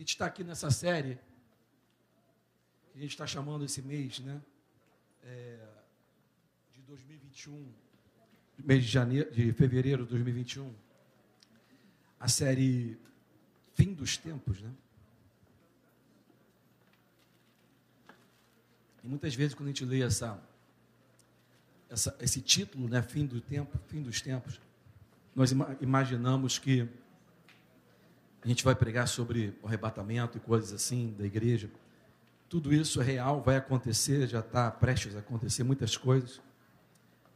gente está aqui nessa série que a gente está chamando esse mês, né? É, de 2021, mês de, janeiro, de fevereiro de 2021, a série Fim dos Tempos, né? E muitas vezes quando a gente lê essa, essa, esse título, né, Fim do Tempo, Fim dos Tempos, nós imaginamos que a gente vai pregar sobre o arrebatamento e coisas assim da igreja. Tudo isso é real, vai acontecer, já está prestes a acontecer muitas coisas,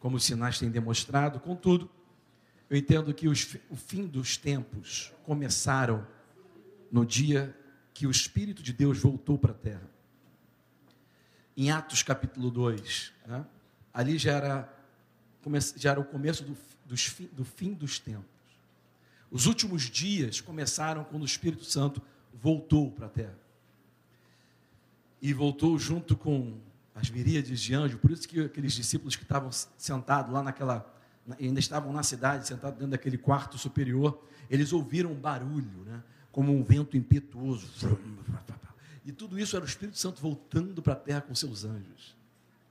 como os sinais têm demonstrado. Contudo, eu entendo que os, o fim dos tempos começaram no dia que o Espírito de Deus voltou para a terra. Em Atos capítulo 2, né? ali já era, já era o começo do, do fim dos tempos. Os últimos dias começaram quando o Espírito Santo voltou para a terra. E voltou junto com as miríades de anjos, por isso que aqueles discípulos que estavam sentados lá naquela, ainda estavam na cidade, sentados dentro daquele quarto superior, eles ouviram um barulho, né? como um vento impetuoso. E tudo isso era o Espírito Santo voltando para a terra com seus anjos.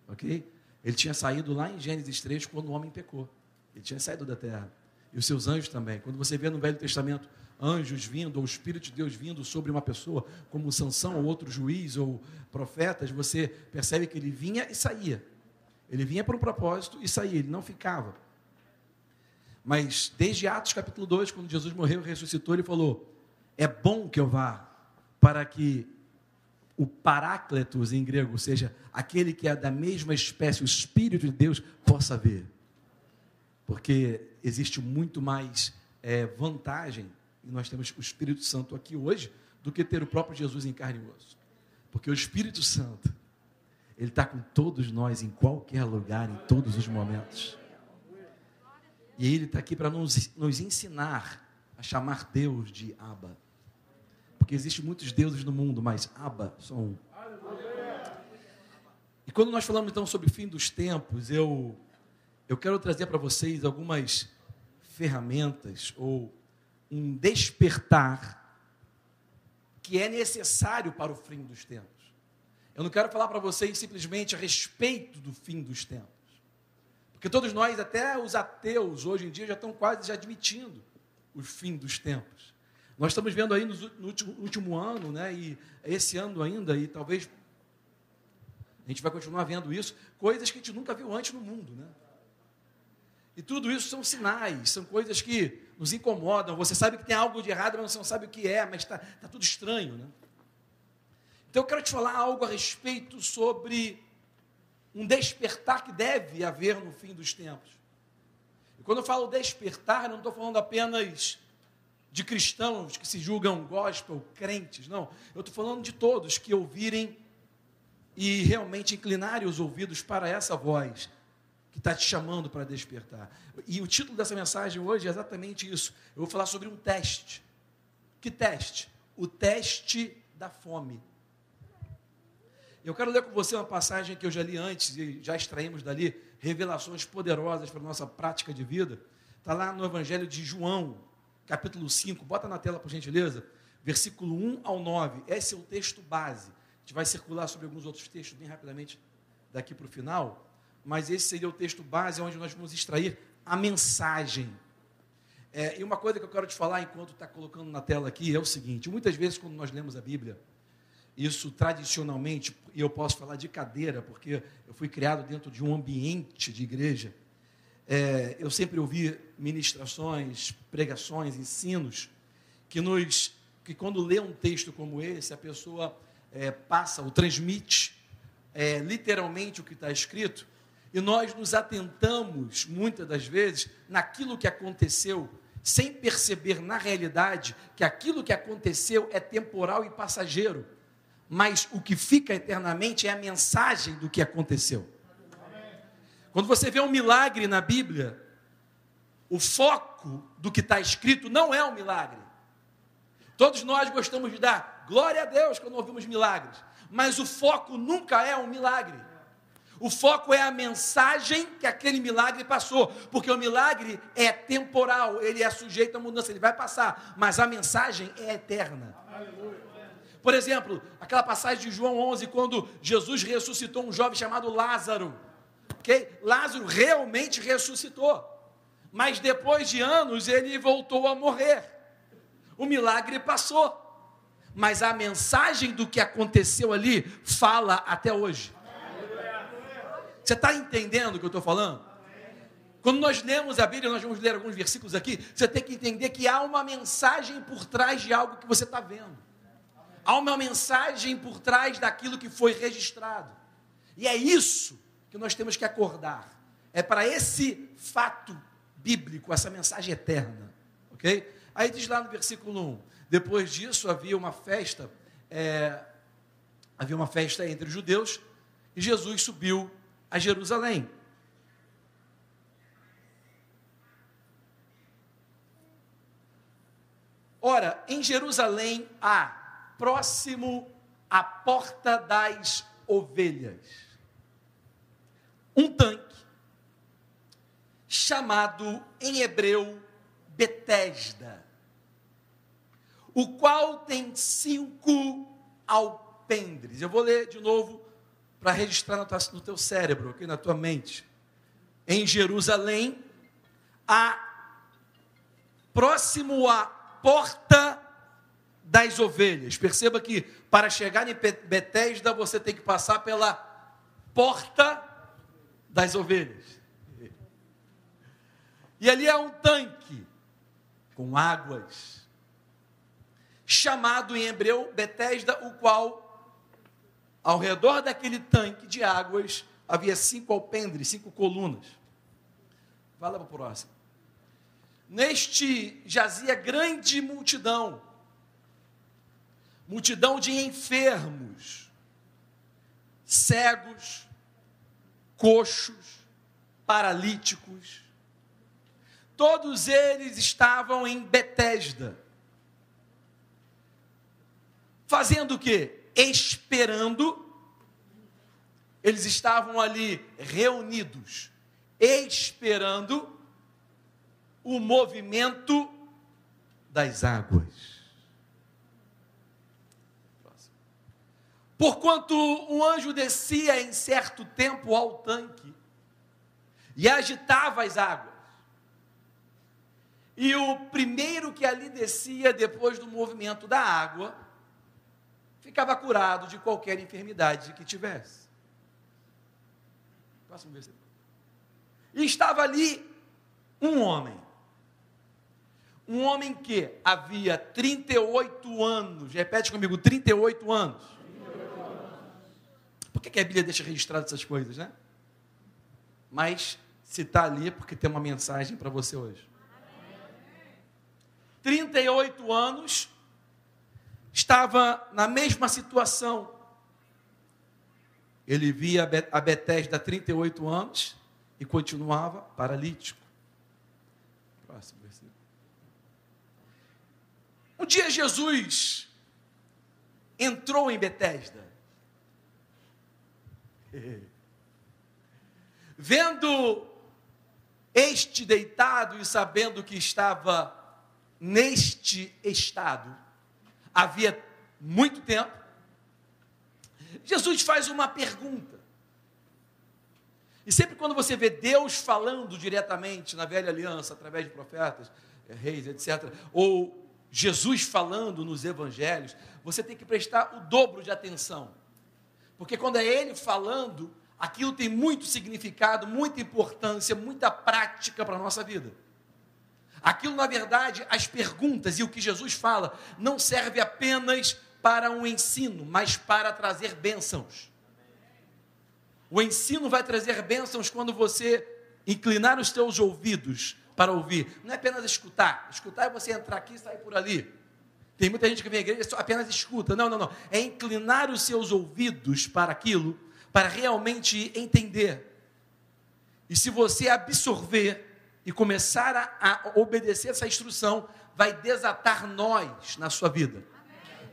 Ok? Ele tinha saído lá em Gênesis 3 quando o homem pecou. Ele tinha saído da terra. E os seus anjos também. Quando você vê no Velho Testamento anjos vindo, ou o Espírito de Deus vindo sobre uma pessoa, como Sansão ou outro juiz ou profetas, você percebe que ele vinha e saía. Ele vinha para um propósito e saía, ele não ficava. Mas desde Atos capítulo 2, quando Jesus morreu e ressuscitou, ele falou: É bom que eu vá, para que o Parácletos em grego, ou seja, aquele que é da mesma espécie, o Espírito de Deus, possa ver porque existe muito mais é, vantagem, e nós temos o Espírito Santo aqui hoje, do que ter o próprio Jesus em carne e osso. Porque o Espírito Santo, ele está com todos nós em qualquer lugar, em todos os momentos. E ele está aqui para nos, nos ensinar a chamar Deus de Abba. Porque existem muitos deuses no mundo, mas Abba só um. E quando nós falamos então sobre o fim dos tempos, eu eu quero trazer para vocês algumas ferramentas ou um despertar que é necessário para o fim dos tempos. Eu não quero falar para vocês simplesmente a respeito do fim dos tempos. Porque todos nós, até os ateus, hoje em dia, já estão quase já admitindo o fim dos tempos. Nós estamos vendo aí no último, último ano, né, e esse ano ainda, e talvez a gente vai continuar vendo isso, coisas que a gente nunca viu antes no mundo, né? E tudo isso são sinais, são coisas que nos incomodam. Você sabe que tem algo de errado, mas você não sabe o que é, mas está tá tudo estranho. Né? Então eu quero te falar algo a respeito sobre um despertar que deve haver no fim dos tempos. E quando eu falo despertar, eu não estou falando apenas de cristãos que se julgam gospel, crentes, não. Eu estou falando de todos que ouvirem e realmente inclinarem os ouvidos para essa voz que está te chamando para despertar. E o título dessa mensagem hoje é exatamente isso. Eu vou falar sobre um teste. Que teste? O teste da fome. Eu quero ler com você uma passagem que eu já li antes e já extraímos dali revelações poderosas para a nossa prática de vida. Está lá no Evangelho de João, capítulo 5. Bota na tela, por gentileza. Versículo 1 ao 9. Esse é o texto base. A gente vai circular sobre alguns outros textos bem rapidamente daqui para o final mas esse seria o texto base onde nós vamos extrair a mensagem. É, e uma coisa que eu quero te falar enquanto está colocando na tela aqui é o seguinte: muitas vezes, quando nós lemos a Bíblia, isso tradicionalmente, e eu posso falar de cadeira, porque eu fui criado dentro de um ambiente de igreja, é, eu sempre ouvi ministrações, pregações, ensinos, que nos que quando lê um texto como esse, a pessoa é, passa ou transmite é, literalmente o que está escrito, e nós nos atentamos, muitas das vezes, naquilo que aconteceu, sem perceber na realidade que aquilo que aconteceu é temporal e passageiro, mas o que fica eternamente é a mensagem do que aconteceu. Quando você vê um milagre na Bíblia, o foco do que está escrito não é um milagre. Todos nós gostamos de dar glória a Deus quando ouvimos milagres, mas o foco nunca é um milagre. O foco é a mensagem que aquele milagre passou, porque o milagre é temporal, ele é sujeito à mudança, ele vai passar, mas a mensagem é eterna. Por exemplo, aquela passagem de João 11, quando Jesus ressuscitou um jovem chamado Lázaro. Okay? Lázaro realmente ressuscitou, mas depois de anos ele voltou a morrer. O milagre passou, mas a mensagem do que aconteceu ali fala até hoje. Você está entendendo o que eu estou falando? Quando nós lemos a Bíblia, nós vamos ler alguns versículos aqui, você tem que entender que há uma mensagem por trás de algo que você está vendo. Há uma mensagem por trás daquilo que foi registrado. E é isso que nós temos que acordar. É para esse fato bíblico, essa mensagem eterna. Ok? Aí diz lá no versículo 1: depois disso havia uma festa, é, havia uma festa entre os judeus, e Jesus subiu a Jerusalém. Ora, em Jerusalém há, próximo à porta das ovelhas, um tanque chamado em hebreu Betesda, o qual tem cinco alpendres. Eu vou ler de novo para registrar no, no teu cérebro, aqui na tua mente. Em Jerusalém, a próximo à porta das ovelhas. Perceba que para chegar em Betesda você tem que passar pela porta das ovelhas. E ali é um tanque com águas, chamado em hebreu Betesda, o qual ao redor daquele tanque de águas havia cinco alpendres, cinco colunas. Vai lá para o próximo. Neste jazia grande multidão, multidão de enfermos, cegos, coxos, paralíticos. Todos eles estavam em Betesda. Fazendo o quê? Esperando, eles estavam ali reunidos, esperando o movimento das águas. Porquanto um anjo descia em certo tempo ao tanque e agitava as águas. E o primeiro que ali descia depois do movimento da água ficava curado de qualquer enfermidade que tivesse. Próximo versículo. E estava ali um homem. Um homem que havia 38 anos, repete comigo, 38 anos. 38 anos. Por que, que a Bíblia deixa registrado essas coisas, né? Mas se está ali é porque tem uma mensagem para você hoje. 38 anos, estava na mesma situação. Ele via a Betesda há 38 anos e continuava paralítico. Próximo versículo. Um dia Jesus entrou em Betesda. Vendo este deitado e sabendo que estava neste estado, havia muito tempo, Jesus faz uma pergunta. E sempre quando você vê Deus falando diretamente na velha aliança, através de profetas, eh, reis, etc., ou Jesus falando nos evangelhos, você tem que prestar o dobro de atenção. Porque quando é Ele falando, aquilo tem muito significado, muita importância, muita prática para a nossa vida. Aquilo, na verdade, as perguntas e o que Jesus fala não serve apenas para um ensino, mas para trazer bênçãos. O ensino vai trazer bênçãos quando você inclinar os teus ouvidos para ouvir. Não é apenas escutar. Escutar é você entrar aqui e sair por ali. Tem muita gente que vem à igreja e só apenas escuta. Não, não, não. É inclinar os seus ouvidos para aquilo, para realmente entender. E se você absorver, e começar a, a obedecer essa instrução, vai desatar nós na sua vida.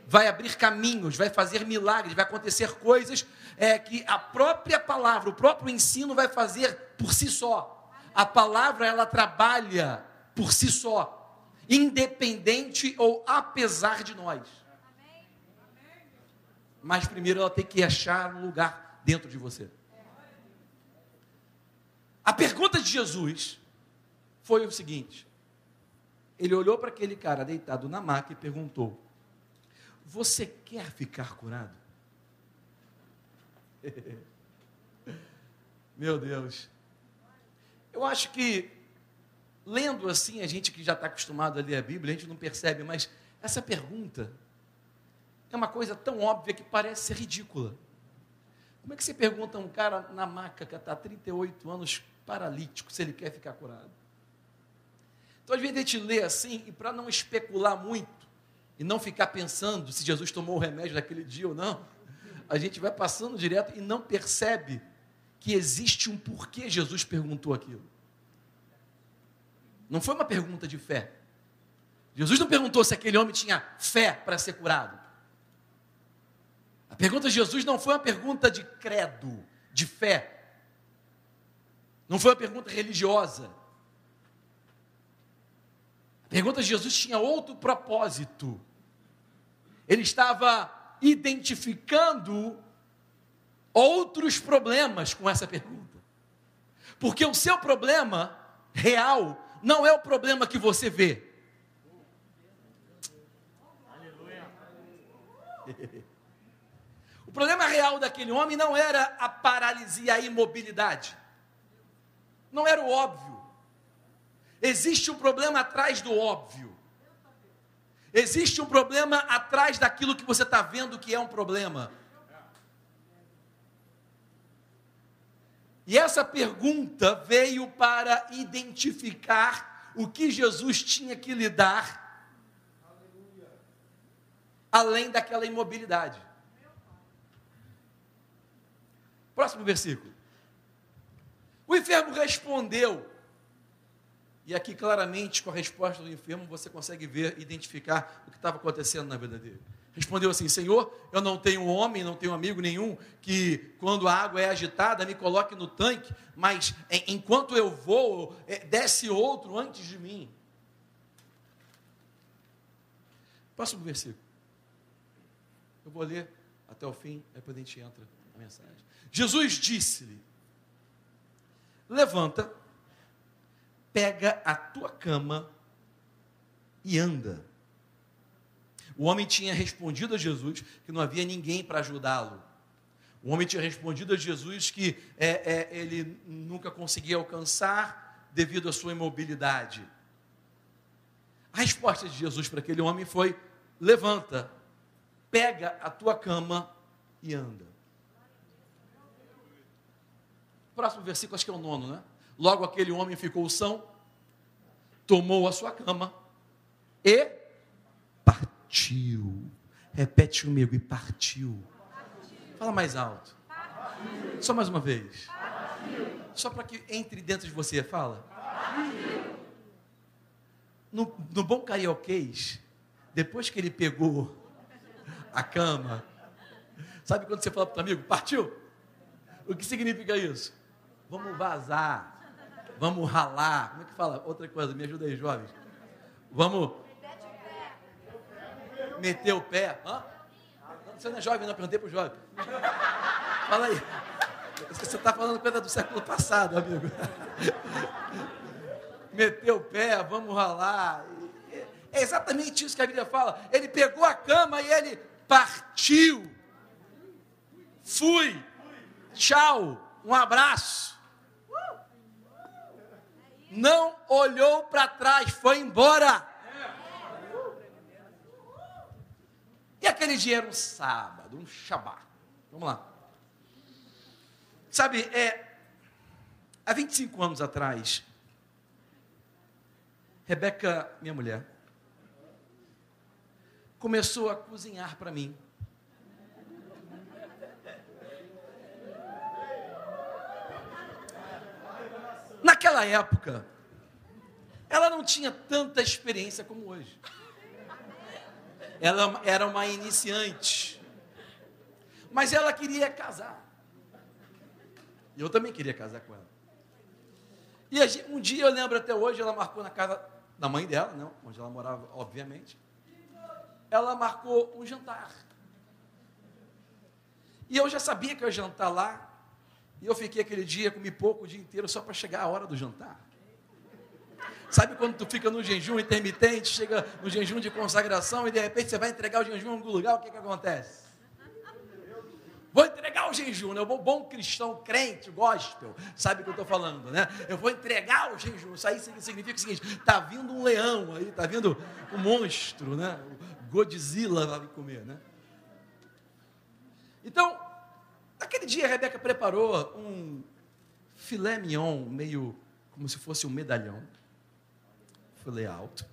vai abrir caminhos, vai fazer milagres, vai acontecer coisas é, que a própria palavra, o próprio ensino vai fazer por si só. A palavra ela trabalha por si só, independente ou apesar de nós. Mas primeiro ela tem que achar um lugar dentro de você. A pergunta de Jesus foi o seguinte: ele olhou para aquele cara deitado na maca e perguntou: Você quer ficar curado? Meu Deus. Eu acho que, lendo assim, a gente que já está acostumado a ler a Bíblia, a gente não percebe, mas essa pergunta é uma coisa tão óbvia que parece ser ridícula. Como é que você pergunta a um cara na maca que está há 38 anos paralítico se ele quer ficar curado? Então, às vezes, a gente lê assim, e para não especular muito, e não ficar pensando se Jesus tomou o remédio naquele dia ou não, a gente vai passando direto e não percebe que existe um porquê Jesus perguntou aquilo. Não foi uma pergunta de fé. Jesus não perguntou se aquele homem tinha fé para ser curado. A pergunta de Jesus não foi uma pergunta de credo, de fé. Não foi uma pergunta religiosa. Pergunta de Jesus tinha outro propósito. Ele estava identificando outros problemas com essa pergunta. Porque o seu problema real não é o problema que você vê. Aleluia. O problema real daquele homem não era a paralisia, a imobilidade. Não era o óbvio. Existe um problema atrás do óbvio. Existe um problema atrás daquilo que você está vendo que é um problema. E essa pergunta veio para identificar o que Jesus tinha que lidar, além daquela imobilidade. Próximo versículo. O enfermo respondeu. E aqui, claramente, com a resposta do enfermo, você consegue ver, identificar o que estava acontecendo na vida dele. Respondeu assim: Senhor, eu não tenho homem, não tenho amigo nenhum que, quando a água é agitada, me coloque no tanque, mas enquanto eu vou, é, desce outro antes de mim. Próximo versículo. Eu vou ler até o fim, depois a gente entra na mensagem. Jesus disse-lhe: Levanta, pega a tua cama e anda. O homem tinha respondido a Jesus que não havia ninguém para ajudá-lo. O homem tinha respondido a Jesus que é, é, ele nunca conseguia alcançar devido à sua imobilidade. A resposta de Jesus para aquele homem foi: levanta, pega a tua cama e anda. Próximo versículo, acho que é o nono, né? Logo aquele homem ficou são, tomou a sua cama e partiu. Repete comigo, e partiu. Fala mais alto. Partiu. Só mais uma vez. Partiu. Só para que entre dentro de você, fala. No, no bom carioquês, depois que ele pegou a cama, sabe quando você fala para o amigo, partiu? O que significa isso? vamos vazar, vamos ralar. Como é que fala? Outra coisa, me ajuda aí, jovens. Vamos. Meter o pé. Hã? Você não é jovem, não, perguntei para o jovem. Fala aí. Você está falando coisa do século passado, amigo. Meter o pé, vamos ralar. É exatamente isso que a Bíblia fala. Ele pegou a cama e ele partiu. Fui. Tchau. Um abraço não olhou para trás, foi embora. E aquele dia era um sábado, um shabat. Vamos lá. Sabe, é, há 25 anos atrás, Rebeca, minha mulher, começou a cozinhar para mim. Naquela época, ela não tinha tanta experiência como hoje. Ela era uma iniciante. Mas ela queria casar. Eu também queria casar com ela. E um dia eu lembro até hoje, ela marcou na casa da mãe dela, não, onde ela morava, obviamente. Ela marcou um jantar. E eu já sabia que eu ia jantar lá. E eu fiquei aquele dia, comi pouco o dia inteiro, só para chegar a hora do jantar. Sabe quando tu fica no jejum intermitente, chega no jejum de consagração e de repente você vai entregar o jejum em algum lugar, o que, que acontece? Vou entregar o jejum, né? O bom cristão, crente, gospel, sabe o que eu estou falando, né? Eu vou entregar o jejum. Isso aí significa o seguinte: está vindo um leão aí, está vindo um monstro, né? O Godzilla vai me comer, né? Então, naquele dia a Rebeca preparou um filé mignon, meio como se fosse um medalhão filé alto,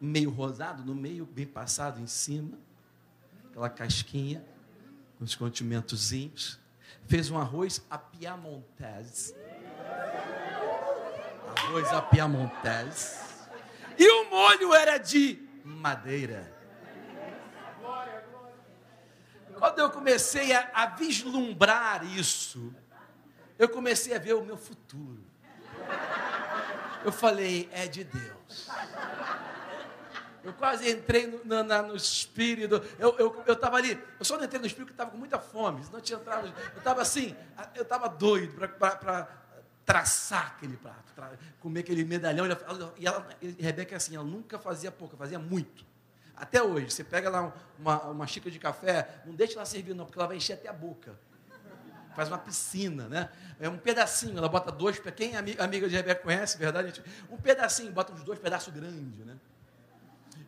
meio rosado no meio, bem passado em cima, aquela casquinha, com os condimentozinhos. Fez um arroz a piamontese. Arroz a piamontese. E o molho era de madeira. Quando eu comecei a, a vislumbrar isso, eu comecei a ver o meu futuro. Eu falei, é de Deus. Eu quase entrei no, no, no espírito. Eu estava eu, eu ali, eu só não entrei no espírito porque estava com muita fome. Não tinha entrado. Eu estava assim, eu estava doido para traçar aquele prato, comer aquele medalhão. E, ela, e Rebeca é assim, ela nunca fazia pouco, fazia muito. Até hoje, você pega lá uma, uma xícara de café, não deixa ela servir, não, porque ela vai encher até a boca faz uma piscina, né? É um pedacinho, ela bota dois, quem é amiga de Rebeca conhece, verdade? Um pedacinho, bota uns dois pedaços grandes, né?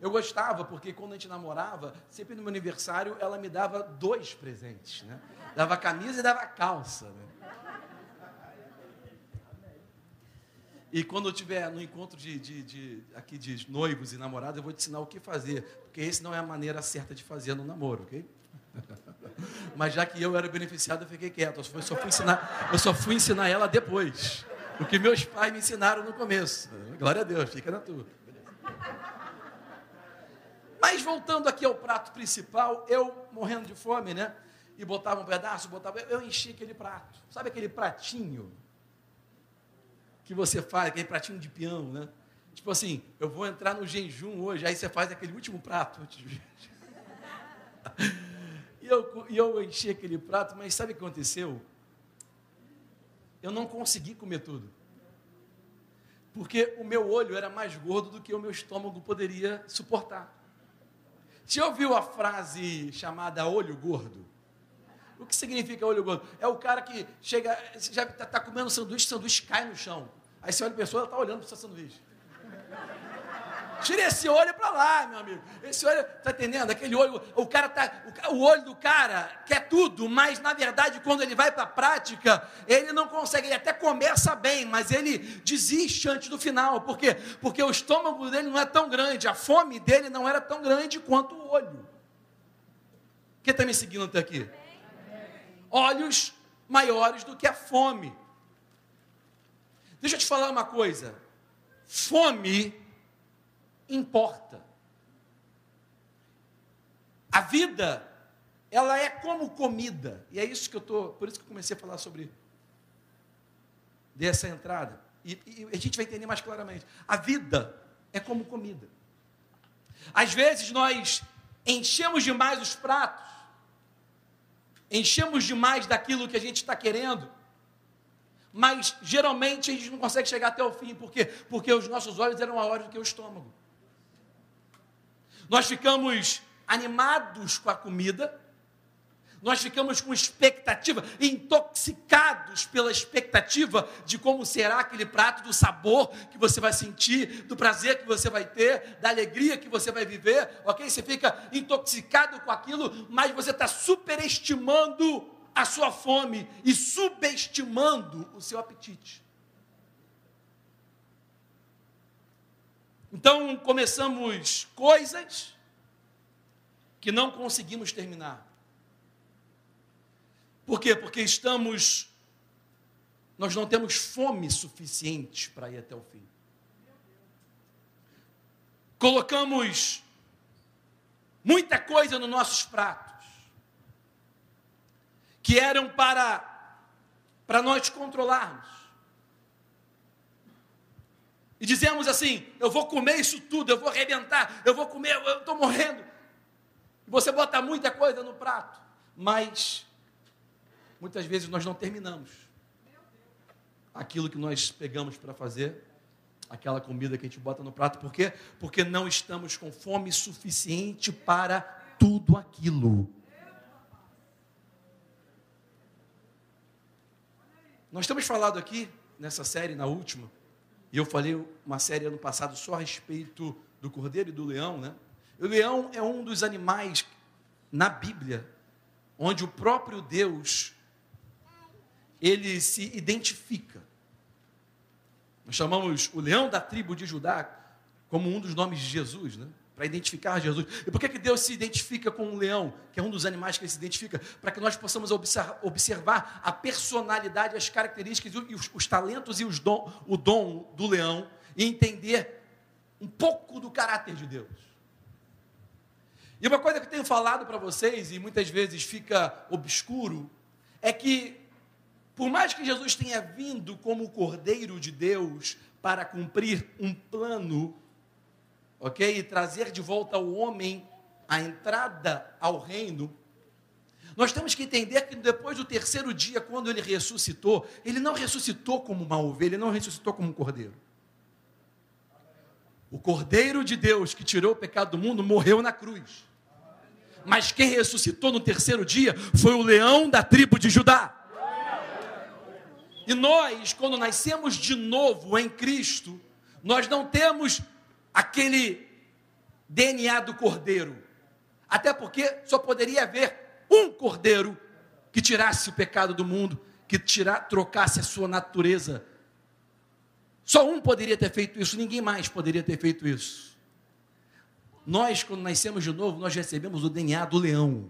Eu gostava, porque quando a gente namorava, sempre no meu aniversário, ela me dava dois presentes, né? Dava camisa e dava calça, né? E quando eu estiver no encontro de, de, de, aqui de noivos e namorados, eu vou te ensinar o que fazer, porque esse não é a maneira certa de fazer no namoro, ok? Mas já que eu era beneficiado, eu fiquei quieto. Eu só fui ensinar, eu só fui ensinar ela depois. O que meus pais me ensinaram no começo. Glória a Deus, fica na tua. Mas voltando aqui ao prato principal, eu morrendo de fome, né? E botava um pedaço, botava. Eu enchi aquele prato. Sabe aquele pratinho que você faz, aquele pratinho de peão, né? Tipo assim, eu vou entrar no jejum hoje, aí você faz aquele último prato eu, e eu enchi aquele prato, mas sabe o que aconteceu? Eu não consegui comer tudo. Porque o meu olho era mais gordo do que o meu estômago poderia suportar. Você ouviu a frase chamada olho gordo? O que significa olho gordo? É o cara que chega, já está tá comendo sanduíche, sanduíche cai no chão. Aí você olha a pessoa, ela está olhando para o seu sanduíche. Tira esse olho para lá, meu amigo. Esse olho, tá entendendo? Aquele olho, o cara tá, o, o olho do cara quer tudo, mas na verdade quando ele vai para a prática, ele não consegue, ele até começa bem, mas ele desiste antes do final, por quê? Porque o estômago dele não é tão grande, a fome dele não era tão grande quanto o olho. Quem está me seguindo até aqui? Olhos maiores do que a fome. Deixa eu te falar uma coisa. Fome importa. A vida, ela é como comida. E é isso que eu estou, por isso que eu comecei a falar sobre dessa entrada. E, e, a gente vai entender mais claramente. A vida é como comida. Às vezes nós enchemos demais os pratos, enchemos demais daquilo que a gente está querendo, mas geralmente a gente não consegue chegar até o fim, por quê? Porque os nossos olhos eram maiores do que o estômago. Nós ficamos animados com a comida, nós ficamos com expectativa, intoxicados pela expectativa de como será aquele prato, do sabor que você vai sentir, do prazer que você vai ter, da alegria que você vai viver, ok? Você fica intoxicado com aquilo, mas você está superestimando a sua fome e subestimando o seu apetite. Então começamos coisas que não conseguimos terminar. Por quê? Porque estamos nós não temos fome suficiente para ir até o fim. Colocamos muita coisa nos nossos pratos, que eram para, para nós controlarmos. E dizemos assim: eu vou comer isso tudo, eu vou arrebentar, eu vou comer, eu estou morrendo. Você bota muita coisa no prato, mas muitas vezes nós não terminamos aquilo que nós pegamos para fazer, aquela comida que a gente bota no prato, por quê? Porque não estamos com fome suficiente para tudo aquilo. Nós temos falado aqui, nessa série, na última, e eu falei uma série ano passado só a respeito do cordeiro e do leão, né? O leão é um dos animais na Bíblia onde o próprio Deus ele se identifica. Nós chamamos o leão da tribo de Judá como um dos nomes de Jesus, né? Para identificar Jesus. E por que, que Deus se identifica com um leão, que é um dos animais que ele se identifica? Para que nós possamos observar a personalidade, as características, os, os talentos e os dom, o dom do leão e entender um pouco do caráter de Deus. E uma coisa que eu tenho falado para vocês, e muitas vezes fica obscuro, é que por mais que Jesus tenha vindo como o Cordeiro de Deus para cumprir um plano, ok? E trazer de volta ao homem a entrada ao reino, nós temos que entender que depois do terceiro dia, quando ele ressuscitou, ele não ressuscitou como uma ovelha, ele não ressuscitou como um cordeiro. O cordeiro de Deus que tirou o pecado do mundo morreu na cruz. Mas quem ressuscitou no terceiro dia foi o leão da tribo de Judá. E nós, quando nascemos de novo em Cristo, nós não temos aquele DNA do cordeiro. Até porque só poderia haver um cordeiro que tirasse o pecado do mundo, que tirar, trocasse a sua natureza. Só um poderia ter feito isso, ninguém mais poderia ter feito isso. Nós, quando nascemos de novo, nós recebemos o DNA do leão.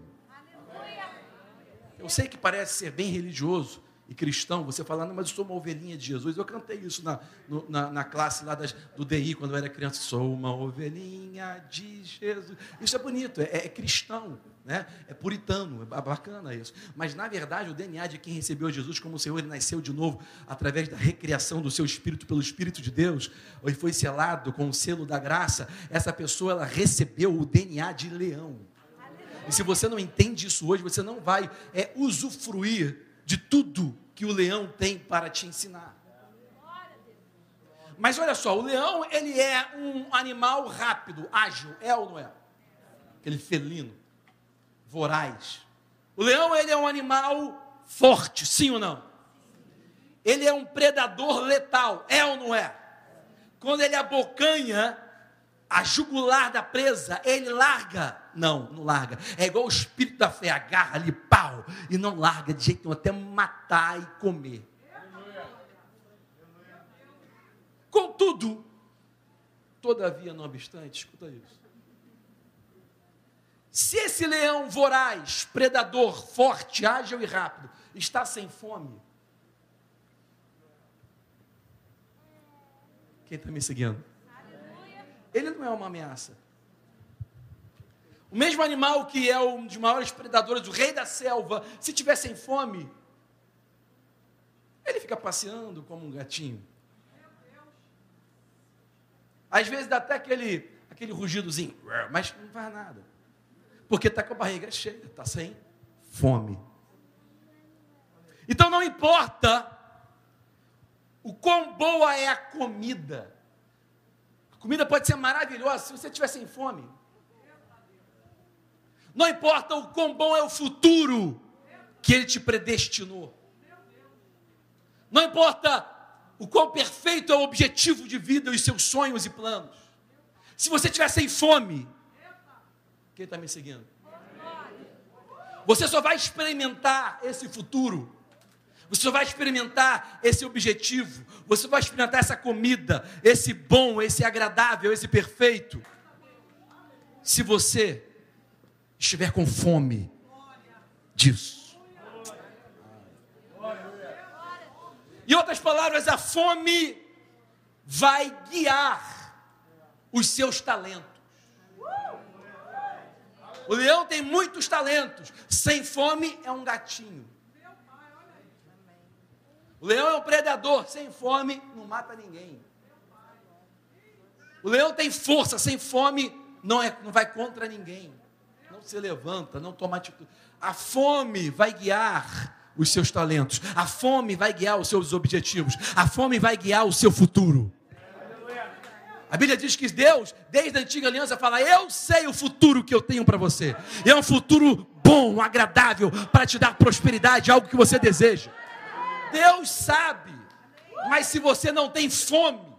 Eu sei que parece ser bem religioso, e cristão, você fala, não, mas eu sou uma ovelhinha de Jesus. Eu cantei isso na, no, na, na, classe lá das, do DI, quando eu era criança. Sou uma ovelhinha de Jesus. Isso é bonito, é, é cristão, né? é puritano, é bacana isso. Mas, na verdade, o DNA de quem recebeu Jesus como Senhor, ele nasceu de novo através da recriação do seu espírito pelo Espírito de Deus, ou foi selado com o selo da graça. Essa pessoa, ela recebeu o DNA de leão. E se você não entende isso hoje, você não vai é, usufruir de tudo que o leão tem para te ensinar. Mas olha só, o leão ele é um animal rápido, ágil, é ou não é? Aquele felino, voraz. O leão ele é um animal forte, sim ou não? Ele é um predador letal, é ou não é? Quando ele abocanha a jugular da presa, ele larga não, não larga. É igual o espírito da fé, agarra ali, pau, e não larga de jeito nenhum, até matar e comer. Contudo, todavia, não obstante, escuta isso. Se esse leão voraz, predador, forte, ágil e rápido, está sem fome, quem está me seguindo? Ele não é uma ameaça. O mesmo animal que é um dos maiores predadores, o rei da selva, se tivessem fome, ele fica passeando como um gatinho. Às vezes dá até aquele, aquele rugidozinho, mas não faz nada. Porque está com a barriga cheia, está sem fome. Então não importa o quão boa é a comida. A comida pode ser maravilhosa se você estiver sem fome. Não importa o quão bom é o futuro que Ele te predestinou. Não importa o quão perfeito é o objetivo de vida, os seus sonhos e planos. Se você estiver sem fome, quem está me seguindo? Você só vai experimentar esse futuro. Você só vai experimentar esse objetivo. Você vai experimentar essa comida, esse bom, esse agradável, esse perfeito. Se você estiver com fome disso. Em outras palavras, a fome vai guiar os seus talentos. O leão tem muitos talentos. Sem fome é um gatinho. O leão é um predador. Sem fome não mata ninguém. O leão tem força. Sem fome não, é, não vai contra ninguém. Se levanta, não toma atitude. A fome vai guiar os seus talentos. A fome vai guiar os seus objetivos. A fome vai guiar o seu futuro. A Bíblia diz que Deus, desde a antiga aliança, fala: Eu sei o futuro que eu tenho para você. É um futuro bom, agradável, para te dar prosperidade, algo que você deseja. Deus sabe, mas se você não tem fome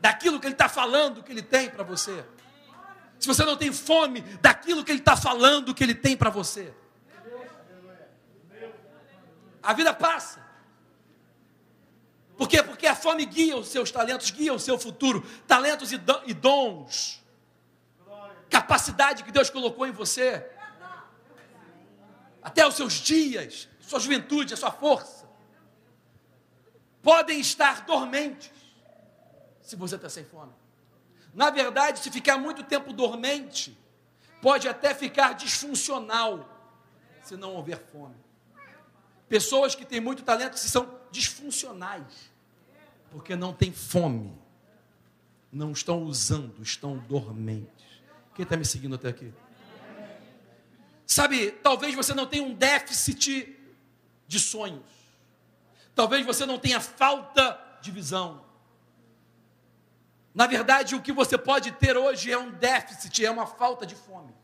daquilo que Ele está falando que Ele tem para você, se você não tem fome daquilo que Ele está falando que Ele tem para você, a vida passa. Por quê? Porque a fome guia os seus talentos, guia o seu futuro. Talentos e dons. Capacidade que Deus colocou em você. Até os seus dias, sua juventude, a sua força. Podem estar dormentes. Se você está sem fome. Na verdade, se ficar muito tempo dormente, pode até ficar disfuncional. Se não houver fome. Pessoas que têm muito talento são disfuncionais porque não tem fome, não estão usando, estão dormentes. Quem está me seguindo até aqui? Sabe, talvez você não tenha um déficit de sonhos, talvez você não tenha falta de visão. Na verdade, o que você pode ter hoje é um déficit, é uma falta de fome.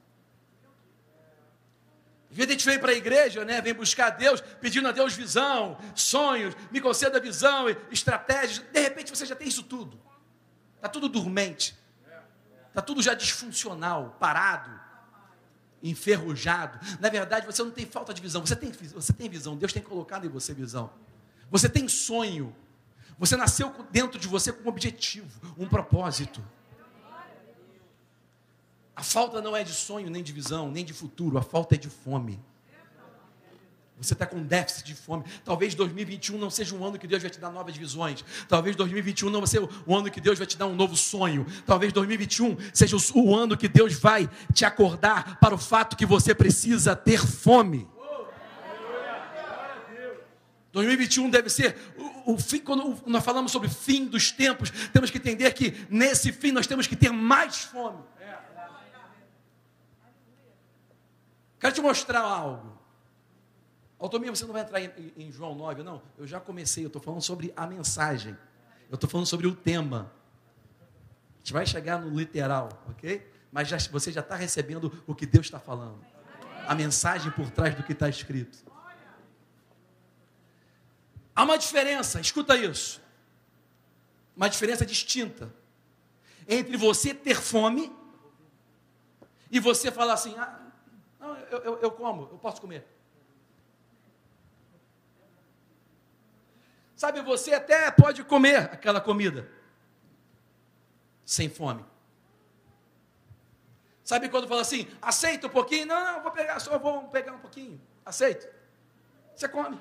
Às vezes a gente vem para a igreja, né, vem buscar Deus, pedindo a Deus visão, sonhos, me conceda visão, estratégias. De repente você já tem isso tudo. Está tudo dormente. Está tudo já disfuncional, parado, enferrujado. Na verdade, você não tem falta de visão. Você tem, você tem visão. Deus tem colocado em você visão. Você tem sonho. Você nasceu dentro de você com um objetivo, um propósito. A falta não é de sonho, nem de visão, nem de futuro, a falta é de fome. Você está com déficit de fome. Talvez 2021 não seja um ano que Deus vai te dar novas visões. Talvez 2021 não seja o ano que Deus vai te dar um novo sonho. Talvez 2021 seja o ano que Deus vai te acordar para o fato que você precisa ter fome. 2021 deve ser o, o fim, quando nós falamos sobre fim dos tempos, temos que entender que nesse fim nós temos que ter mais fome. Quero te mostrar algo. Autonomia, você não vai entrar em, em, João 9, não. Eu já comecei, eu estou falando sobre a mensagem. Eu estou falando sobre o tema. A gente vai chegar no literal, ok? Mas já, você já está recebendo o que Deus está falando. A mensagem por trás do que está escrito. Há uma diferença, escuta isso. Uma diferença distinta entre você ter fome e você falar assim: ah, não, eu, eu, eu como, eu posso comer. Sabe, você até pode comer aquela comida sem fome. Sabe quando fala assim, aceita um pouquinho? Não, não, vou pegar, só vou pegar um pouquinho. Aceito. Você come.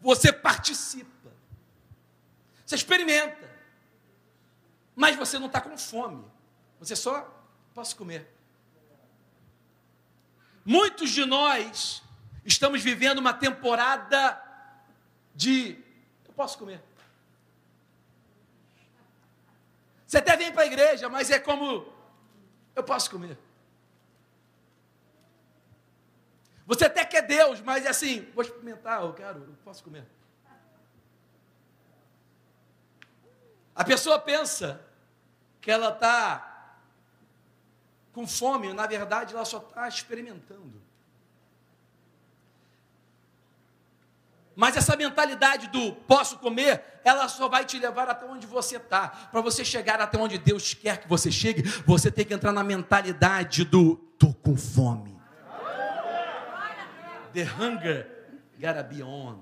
Você participa. Você experimenta. Mas você não está com fome. Você só posso comer. Muitos de nós estamos vivendo uma temporada de eu posso comer. Você até vem para a igreja, mas é como eu posso comer. Você até quer Deus, mas é assim, vou experimentar, eu quero, eu posso comer. A pessoa pensa que ela está com fome, na verdade ela só está experimentando. Mas essa mentalidade do posso comer, ela só vai te levar até onde você está. Para você chegar até onde Deus quer que você chegue, você tem que entrar na mentalidade do tô com fome. The hunger gotta be on.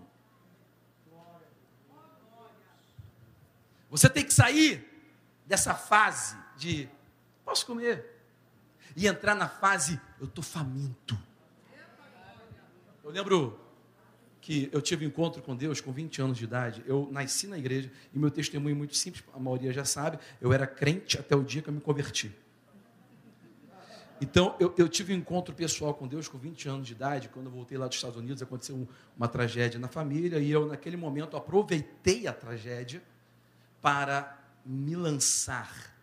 Você tem que sair dessa fase de posso comer e entrar na fase, eu estou faminto. Eu lembro que eu tive um encontro com Deus com 20 anos de idade. Eu nasci na igreja e meu testemunho é muito simples, a maioria já sabe. Eu era crente até o dia que eu me converti. Então, eu, eu, tive um encontro pessoal com Deus com 20 anos de idade. Quando eu voltei lá dos Estados Unidos, aconteceu uma tragédia na família. E eu, naquele momento, aproveitei a tragédia para me lançar.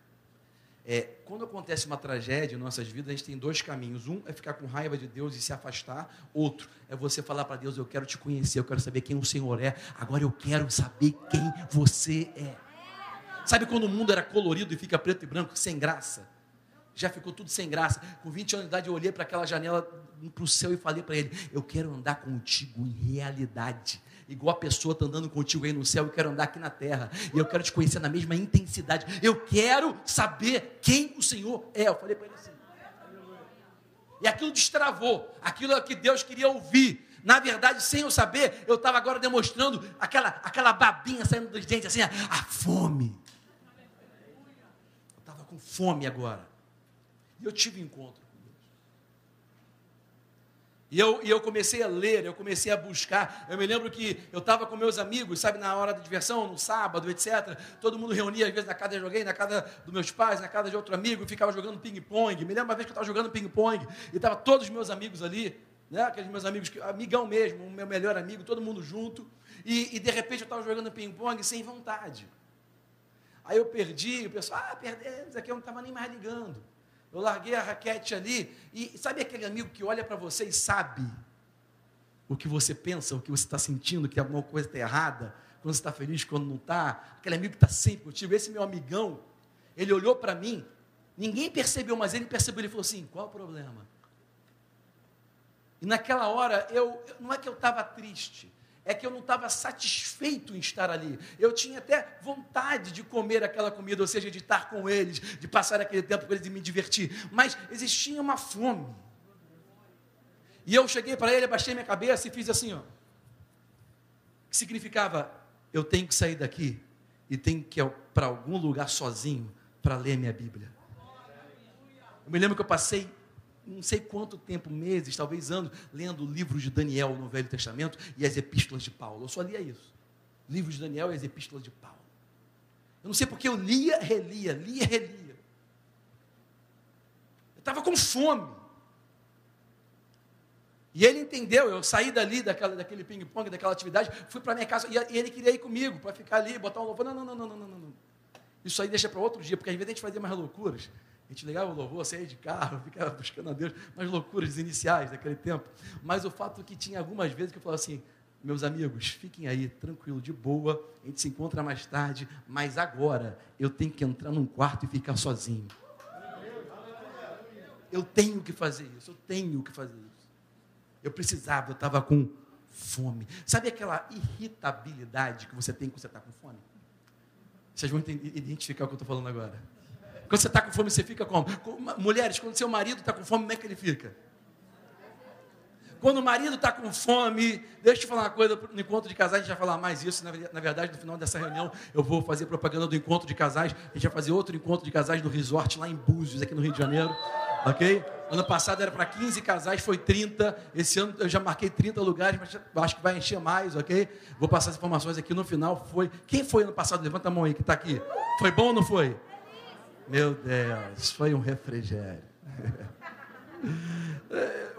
É, quando acontece uma tragédia em nossas vidas, a gente tem dois caminhos. Um é ficar com raiva de Deus e se afastar. Outro é você falar para Deus: Eu quero te conhecer, eu quero saber quem o Senhor é. Agora eu quero saber quem você é. Sabe quando o mundo era colorido e fica preto e branco, sem graça? Já ficou tudo sem graça. Com 20 anos de idade, eu olhei para aquela janela para o céu e falei para ele: Eu quero andar contigo em realidade. Igual a pessoa está andando contigo aí no céu, eu quero andar aqui na terra. E eu quero te conhecer na mesma intensidade. Eu quero saber quem o Senhor é. Eu falei para ele assim. E aquilo destravou. Aquilo é que Deus queria ouvir. Na verdade, sem eu saber, eu estava agora demonstrando aquela, aquela babinha saindo dos dentes, assim, a, a fome. Eu estava com fome agora. E eu tive encontro com Deus. E eu, e eu comecei a ler, eu comecei a buscar. Eu me lembro que eu estava com meus amigos, sabe, na hora da diversão, no sábado, etc. Todo mundo reunia, às vezes, na casa de alguém, na casa dos meus pais, na casa de outro amigo, e ficava jogando ping-pong. Me lembro uma vez que eu estava jogando ping-pong, e estavam todos os meus amigos ali, né, aqueles meus amigos, amigão mesmo, o meu melhor amigo, todo mundo junto. E, e de repente eu estava jogando ping-pong sem vontade. Aí eu perdi, o pessoal, ah, perdemos, aqui eu não estava nem mais ligando. Eu larguei a raquete ali e sabe aquele amigo que olha para você e sabe o que você pensa, o que você está sentindo, que alguma coisa está errada, quando você está feliz, quando não está. Aquele amigo que está sempre contigo, esse meu amigão, ele olhou para mim, ninguém percebeu, mas ele percebeu, ele falou assim: qual o problema? E naquela hora, eu, não é que eu estava triste, é que eu não estava satisfeito em estar ali. Eu tinha até vontade de comer aquela comida, ou seja, de estar com eles, de passar aquele tempo com eles e me divertir. Mas existia uma fome. E eu cheguei para ele, abaixei minha cabeça e fiz assim, ó. Que significava, eu tenho que sair daqui e tenho que ir para algum lugar sozinho para ler minha Bíblia. Eu me lembro que eu passei não sei quanto tempo, meses, talvez anos, lendo o livro de Daniel no Velho Testamento e as epístolas de Paulo. Eu só lia isso. Livro de Daniel e as epístolas de Paulo. Eu não sei porque eu lia, relia, lia, relia. Eu estava com fome. E ele entendeu, eu saí dali, daquela, daquele ping-pong, daquela atividade, fui para minha casa, e ele queria ir comigo, para ficar ali, botar um louvor. Não, não, não, não, não, não, não. Isso aí deixa para outro dia, porque às vezes a gente fazia mais loucuras. A gente ligava o louvor, saía de carro, ficava buscando a Deus, umas loucuras iniciais daquele tempo. Mas o fato é que tinha algumas vezes que eu falava assim, meus amigos, fiquem aí, tranquilo, de boa, a gente se encontra mais tarde, mas agora eu tenho que entrar num quarto e ficar sozinho. Eu tenho que fazer isso, eu tenho que fazer isso. Eu precisava, eu estava com fome. Sabe aquela irritabilidade que você tem quando você está com fome? Vocês vão identificar o que eu estou falando agora. Quando você está com fome, você fica como? Mulheres, quando seu marido está com fome, como é que ele fica? Quando o marido está com fome, deixa eu te falar uma coisa, no encontro de casais a gente vai falar mais isso, na verdade, no final dessa reunião, eu vou fazer propaganda do encontro de casais, a gente vai fazer outro encontro de casais no resort, lá em Búzios, aqui no Rio de Janeiro, ok? Ano passado era para 15 casais, foi 30, esse ano eu já marquei 30 lugares, mas acho que vai encher mais, ok? Vou passar as informações aqui no final, foi... Quem foi ano passado? Levanta a mão aí, que está aqui. Foi bom ou não foi? Meu Deus, foi um refrigério. É,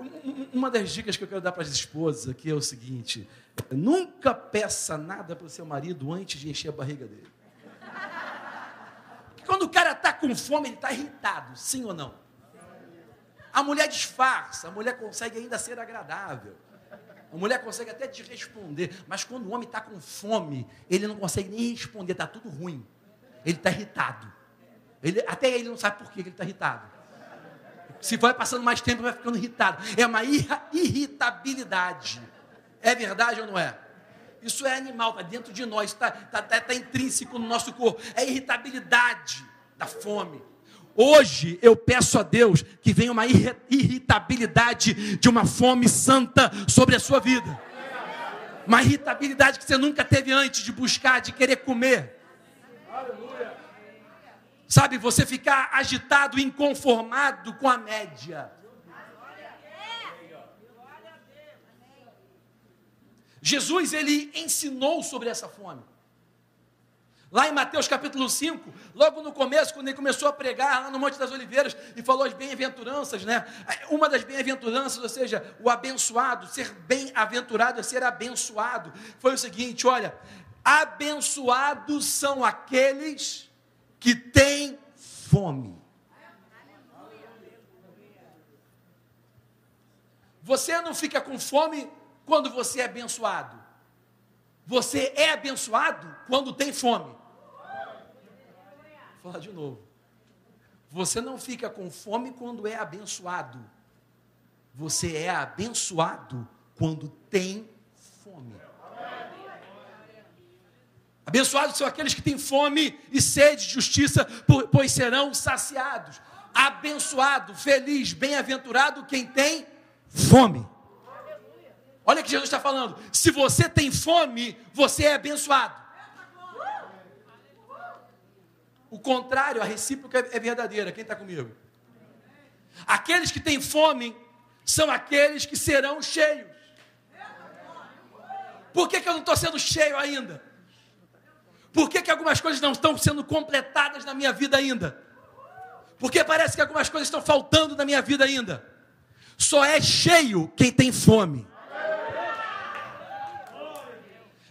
uma das dicas que eu quero dar para as esposas aqui é o seguinte: nunca peça nada para o seu marido antes de encher a barriga dele. Porque quando o cara está com fome, ele está irritado, sim ou não? A mulher disfarça, a mulher consegue ainda ser agradável. A mulher consegue até te responder, mas quando o homem está com fome, ele não consegue nem responder, está tudo ruim. Ele está irritado. Ele, até ele não sabe por que ele está irritado. Se vai passando mais tempo, vai ficando irritado. É uma irritabilidade. É verdade ou não é? Isso é animal, está dentro de nós, está tá, tá, tá intrínseco no nosso corpo. É irritabilidade da fome. Hoje eu peço a Deus que venha uma irritabilidade de uma fome santa sobre a sua vida. Uma irritabilidade que você nunca teve antes de buscar, de querer comer. Sabe, você ficar agitado, inconformado com a média. Jesus, ele ensinou sobre essa fome. Lá em Mateus capítulo 5, logo no começo, quando ele começou a pregar lá no Monte das Oliveiras e falou as bem-aventuranças, né? Uma das bem-aventuranças, ou seja, o abençoado, ser bem-aventurado é ser abençoado, foi o seguinte: olha, abençoados são aqueles que têm fome. Você não fica com fome quando você é abençoado. Você é abençoado quando tem fome. Vou falar de novo. Você não fica com fome quando é abençoado. Você é abençoado quando tem fome. Abençoados são aqueles que têm fome e sede de justiça, pois serão saciados. Abençoado, feliz, bem-aventurado quem tem fome. Olha o que Jesus está falando. Se você tem fome, você é abençoado. O contrário, a recíproca é verdadeira. Quem está comigo? Aqueles que têm fome são aqueles que serão cheios. Por que, que eu não estou sendo cheio ainda? Por que, que algumas coisas não estão sendo completadas na minha vida ainda? Porque parece que algumas coisas estão faltando na minha vida ainda. Só é cheio quem tem fome.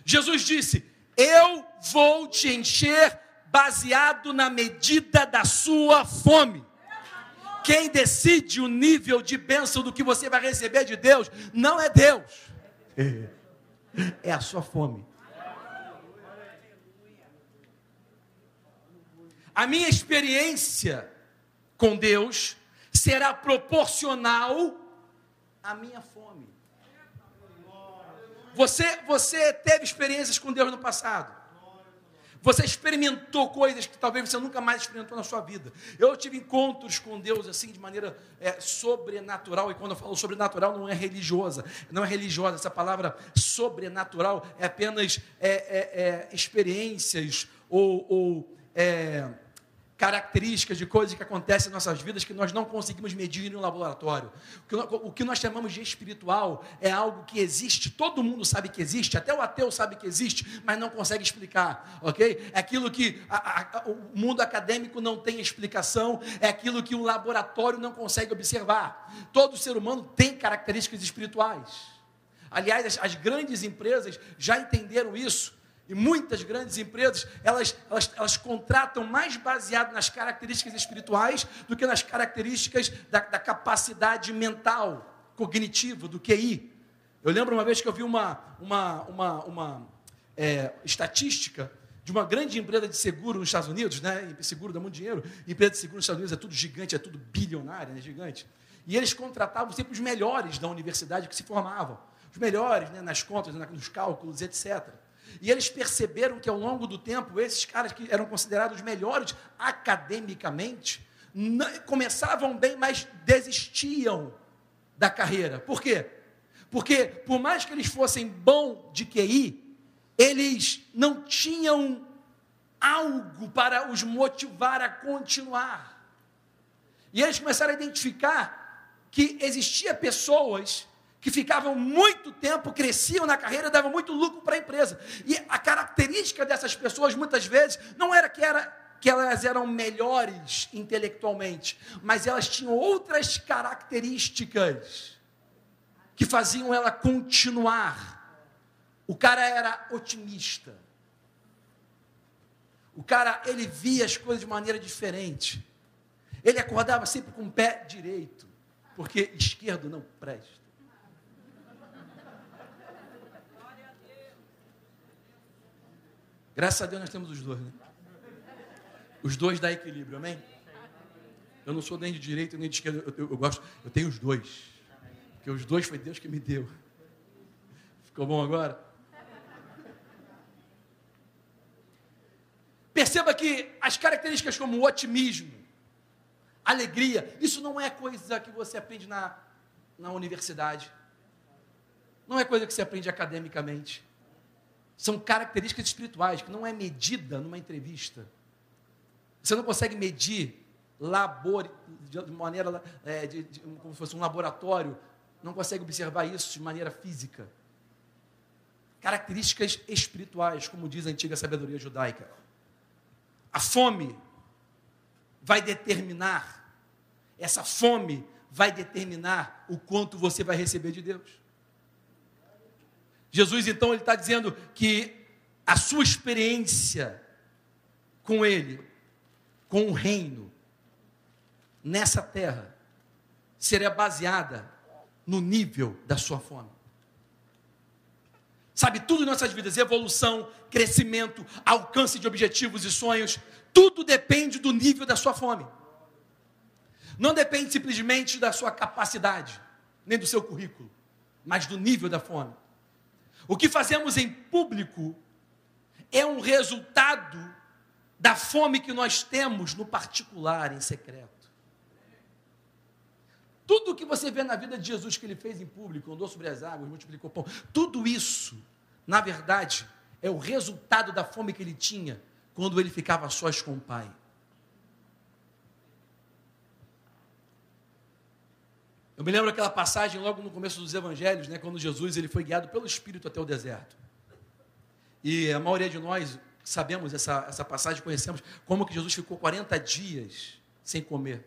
Jesus disse: Eu vou te encher baseado na medida da sua fome. Quem decide o nível de bênção do que você vai receber de Deus não é Deus, é a sua fome. A minha experiência com Deus será proporcional à minha fome. Você, você teve experiências com Deus no passado. Você experimentou coisas que talvez você nunca mais experimentou na sua vida. Eu tive encontros com Deus assim de maneira é, sobrenatural. E quando eu falo sobrenatural, não é religiosa. Não é religiosa. Essa palavra sobrenatural é apenas é, é, é experiências ou, ou é, características de coisas que acontecem em nossas vidas que nós não conseguimos medir em um laboratório. O que nós chamamos de espiritual é algo que existe, todo mundo sabe que existe, até o ateu sabe que existe, mas não consegue explicar, ok? É aquilo que a, a, o mundo acadêmico não tem explicação, é aquilo que um laboratório não consegue observar. Todo ser humano tem características espirituais. Aliás, as, as grandes empresas já entenderam isso e muitas grandes empresas, elas, elas, elas contratam mais baseado nas características espirituais do que nas características da, da capacidade mental, cognitiva, do QI. Eu lembro uma vez que eu vi uma, uma, uma, uma é, estatística de uma grande empresa de seguro nos Estados Unidos, né? seguro dá muito dinheiro, empresa de seguro nos Estados Unidos é tudo gigante, é tudo bilionário, é né? gigante. E eles contratavam sempre os melhores da universidade que se formavam, os melhores né? nas contas, nos cálculos, etc. E eles perceberam que ao longo do tempo, esses caras que eram considerados melhores academicamente, começavam bem, mas desistiam da carreira. Por quê? Porque, por mais que eles fossem bom de QI, eles não tinham algo para os motivar a continuar. E eles começaram a identificar que existia pessoas que ficavam muito tempo, cresciam na carreira, davam muito lucro para a empresa. E a característica dessas pessoas, muitas vezes, não era que, era que elas eram melhores intelectualmente, mas elas tinham outras características que faziam ela continuar. O cara era otimista. O cara, ele via as coisas de maneira diferente. Ele acordava sempre com o pé direito, porque esquerdo não presta. Graças a Deus nós temos os dois, né? Os dois dá equilíbrio, amém? Eu não sou nem de direita nem de esquerda, eu, eu, eu gosto, eu tenho os dois. Porque os dois foi Deus que me deu. Ficou bom agora? Perceba que as características como otimismo, alegria, isso não é coisa que você aprende na, na universidade. Não é coisa que você aprende academicamente. São características espirituais que não é medida numa entrevista. Você não consegue medir labor, de maneira é, de, de, como se fosse um laboratório, não consegue observar isso de maneira física. Características espirituais, como diz a antiga sabedoria judaica. A fome vai determinar, essa fome vai determinar o quanto você vai receber de Deus. Jesus, então, ele está dizendo que a sua experiência com Ele, com o reino, nessa terra, seria baseada no nível da sua fome. Sabe, tudo em nossas vidas, evolução, crescimento, alcance de objetivos e sonhos, tudo depende do nível da sua fome. Não depende simplesmente da sua capacidade, nem do seu currículo, mas do nível da fome. O que fazemos em público é um resultado da fome que nós temos no particular, em secreto. Tudo que você vê na vida de Jesus que ele fez em público, andou sobre as águas, multiplicou pão, tudo isso, na verdade, é o resultado da fome que ele tinha quando ele ficava sós com o Pai. Eu me lembro aquela passagem logo no começo dos evangelhos, né, quando Jesus ele foi guiado pelo Espírito até o deserto. E a maioria de nós sabemos essa, essa passagem, conhecemos como que Jesus ficou 40 dias sem comer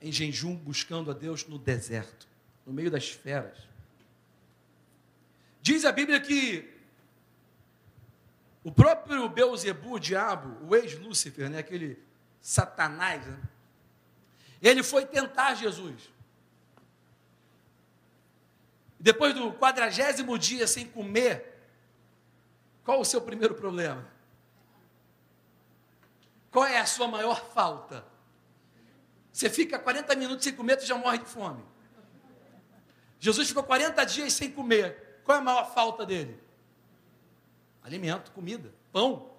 em jejum buscando a Deus no deserto, no meio das feras. Diz a Bíblia que o próprio Beuzebu, o diabo, o ex-Lúcifer, né, aquele Satanás, né, ele foi tentar Jesus. Depois do quadragésimo dia sem comer, qual o seu primeiro problema? Qual é a sua maior falta? Você fica 40 minutos sem comer, tu já morre de fome. Jesus ficou 40 dias sem comer. Qual é a maior falta dele? Alimento, comida, pão.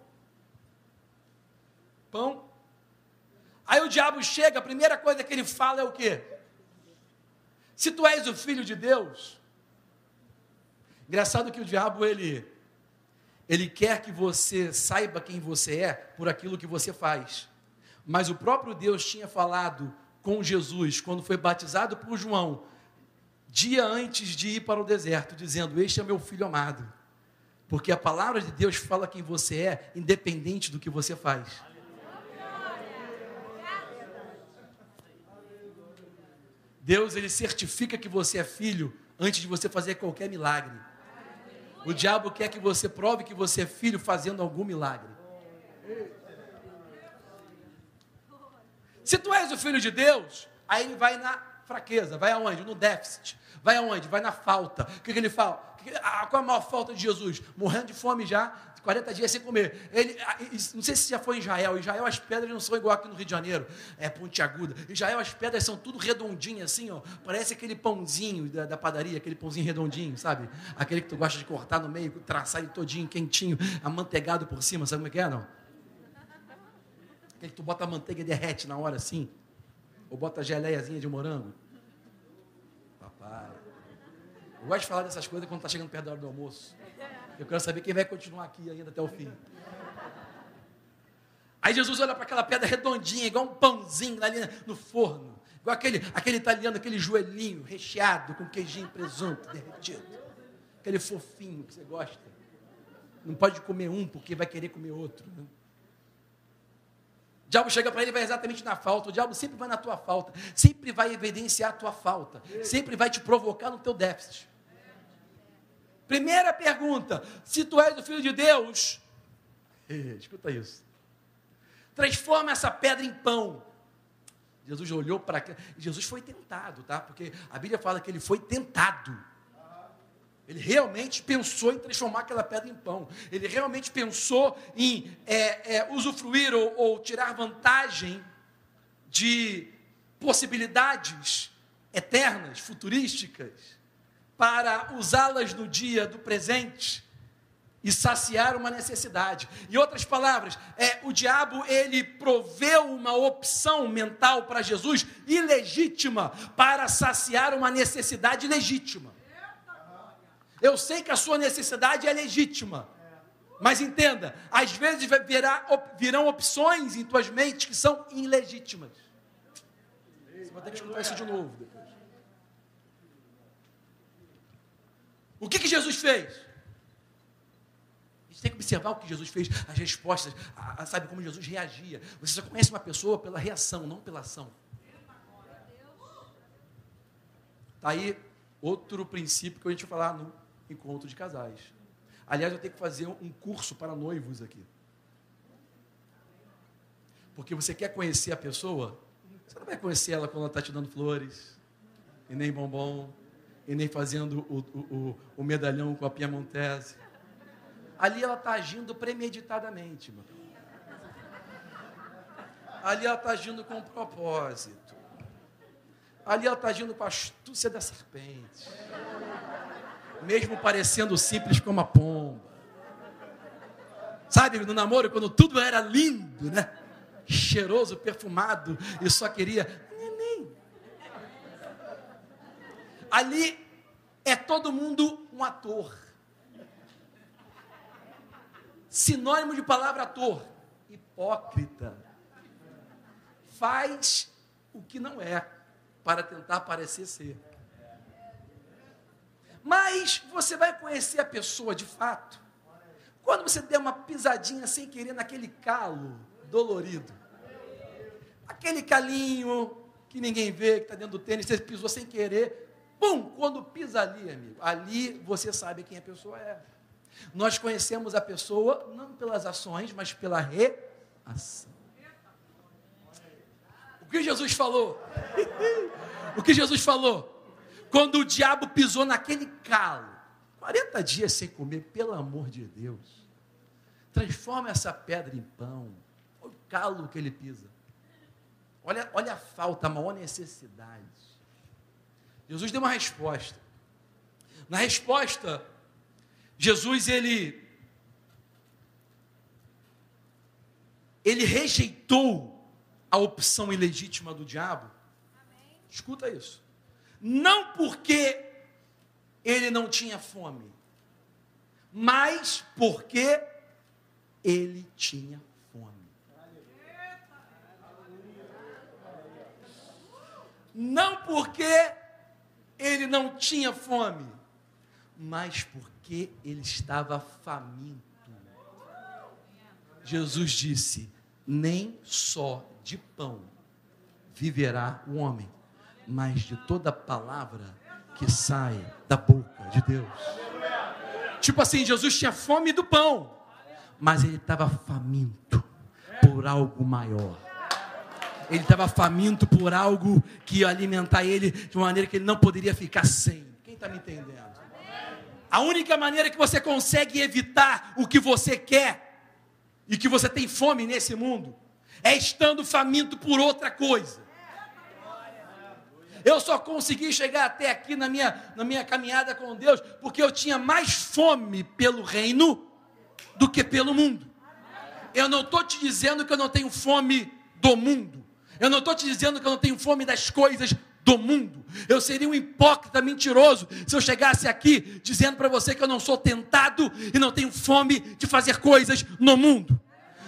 Pão. Aí o diabo chega, a primeira coisa que ele fala é o quê? Se tu és o filho de Deus. Engraçado que o diabo ele ele quer que você saiba quem você é por aquilo que você faz. Mas o próprio Deus tinha falado com Jesus quando foi batizado por João, dia antes de ir para o deserto, dizendo: Este é meu filho amado. Porque a palavra de Deus fala quem você é, independente do que você faz. Deus ele certifica que você é filho antes de você fazer qualquer milagre. O diabo quer que você prove que você é filho fazendo algum milagre. Se tu és o filho de Deus, aí ele vai na fraqueza, vai aonde? No déficit. Vai aonde? Vai na falta. O que, que ele fala? Ah, qual é a maior falta de Jesus? Morrendo de fome já, 40 dias sem comer. Ele, ah, não sei se já foi em Israel. Em Israel as pedras não são igual aqui no Rio de Janeiro, é pontiaguda. Em Israel as pedras são tudo redondinhas assim, ó. Parece aquele pãozinho da, da, padaria, aquele pãozinho redondinho, sabe? Aquele que tu gosta de cortar no meio, traçar ele todinho, quentinho, amanteigado por cima, sabe como é que é, não? Aquele que tu bota a manteiga e derrete na hora assim. Ou bota a geleiazinha de morango. Papai. Eu gosto de falar dessas coisas quando está chegando perto da hora do almoço. Eu quero saber quem vai continuar aqui ainda até o fim. Aí Jesus olha para aquela pedra redondinha, igual um pãozinho ali no forno. Igual aquele, aquele italiano, aquele joelhinho recheado com queijinho presunto derretido. Aquele fofinho que você gosta. Não pode comer um porque vai querer comer outro. Né? O diabo chega para ele e vai exatamente na falta. O diabo sempre vai na tua falta. Sempre vai evidenciar a tua falta. Sempre vai te provocar no teu déficit. Primeira pergunta: se tu és o filho de Deus, escuta isso. Transforma essa pedra em pão. Jesus olhou para. Jesus foi tentado, tá? Porque a Bíblia fala que ele foi tentado. Ele realmente pensou em transformar aquela pedra em pão. Ele realmente pensou em é, é, usufruir ou, ou tirar vantagem de possibilidades eternas, futurísticas, para usá-las no dia do presente e saciar uma necessidade. Em outras palavras, é, o diabo ele proveu uma opção mental para Jesus ilegítima para saciar uma necessidade legítima. Eu sei que a sua necessidade é legítima. Mas entenda, às vezes virá, virão opções em tuas mentes que são ilegítimas. Você vai ter que escutar isso de novo depois. O que, que Jesus fez? Você tem que observar o que Jesus fez, as respostas, a, a, sabe como Jesus reagia. Você só conhece uma pessoa pela reação, não pela ação. Está aí outro princípio que a gente vai falar no encontro de casais. Aliás, eu tenho que fazer um curso para noivos aqui. Porque você quer conhecer a pessoa, você não vai conhecer ela quando ela está te dando flores, e nem bombom, e nem fazendo o, o, o, medalhão com a Piemontese. Ali ela está agindo premeditadamente, meu. Ali ela está agindo com propósito. Ali ela está agindo com a astúcia da serpente. Mesmo parecendo simples como a pomba. Sabe, no namoro, quando tudo era lindo, né? Cheiroso, perfumado, e só queria Ali é todo mundo um ator. Sinônimo de palavra ator, hipócrita. Faz o que não é para tentar parecer ser. Mas você vai conhecer a pessoa de fato quando você der uma pisadinha sem querer naquele calo dolorido. Aquele calinho que ninguém vê, que está dentro do tênis, você pisou sem querer. Pum! Quando pisa ali, amigo, ali você sabe quem a pessoa é. Nós conhecemos a pessoa não pelas ações, mas pela reação. O que Jesus falou? o que Jesus falou? Quando o diabo pisou naquele calo, 40 dias sem comer, pelo amor de Deus, transforma essa pedra em pão. Olha o calo que ele pisa. Olha, olha a falta, a maior necessidade. Jesus deu uma resposta. Na resposta, Jesus ele ele rejeitou a opção ilegítima do diabo. Amém. Escuta isso. Não porque ele não tinha fome, mas porque ele tinha fome. Não porque ele não tinha fome, mas porque ele estava faminto. Jesus disse: nem só de pão viverá o homem, mas de toda palavra que sai da boca de Deus. Tipo assim, Jesus tinha fome do pão, mas ele estava faminto por algo maior. Ele estava faminto por algo que ia alimentar ele de uma maneira que ele não poderia ficar sem. Quem está me entendendo? A única maneira que você consegue evitar o que você quer e que você tem fome nesse mundo é estando faminto por outra coisa. Eu só consegui chegar até aqui na minha, na minha caminhada com Deus porque eu tinha mais fome pelo reino do que pelo mundo. Eu não estou te dizendo que eu não tenho fome do mundo. Eu não estou te dizendo que eu não tenho fome das coisas do mundo. Eu seria um hipócrita mentiroso se eu chegasse aqui dizendo para você que eu não sou tentado e não tenho fome de fazer coisas no mundo.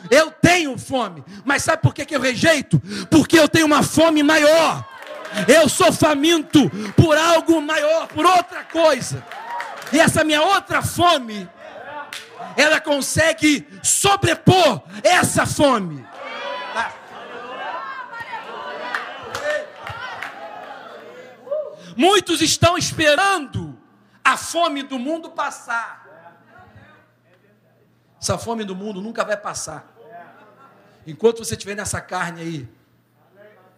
Eu tenho fome, mas sabe por que, que eu rejeito? Porque eu tenho uma fome maior. Eu sou faminto por algo maior, por outra coisa. E essa minha outra fome, ela consegue sobrepor essa fome. Muitos estão esperando a fome do mundo passar. Essa fome do mundo nunca vai passar. Enquanto você estiver nessa carne aí,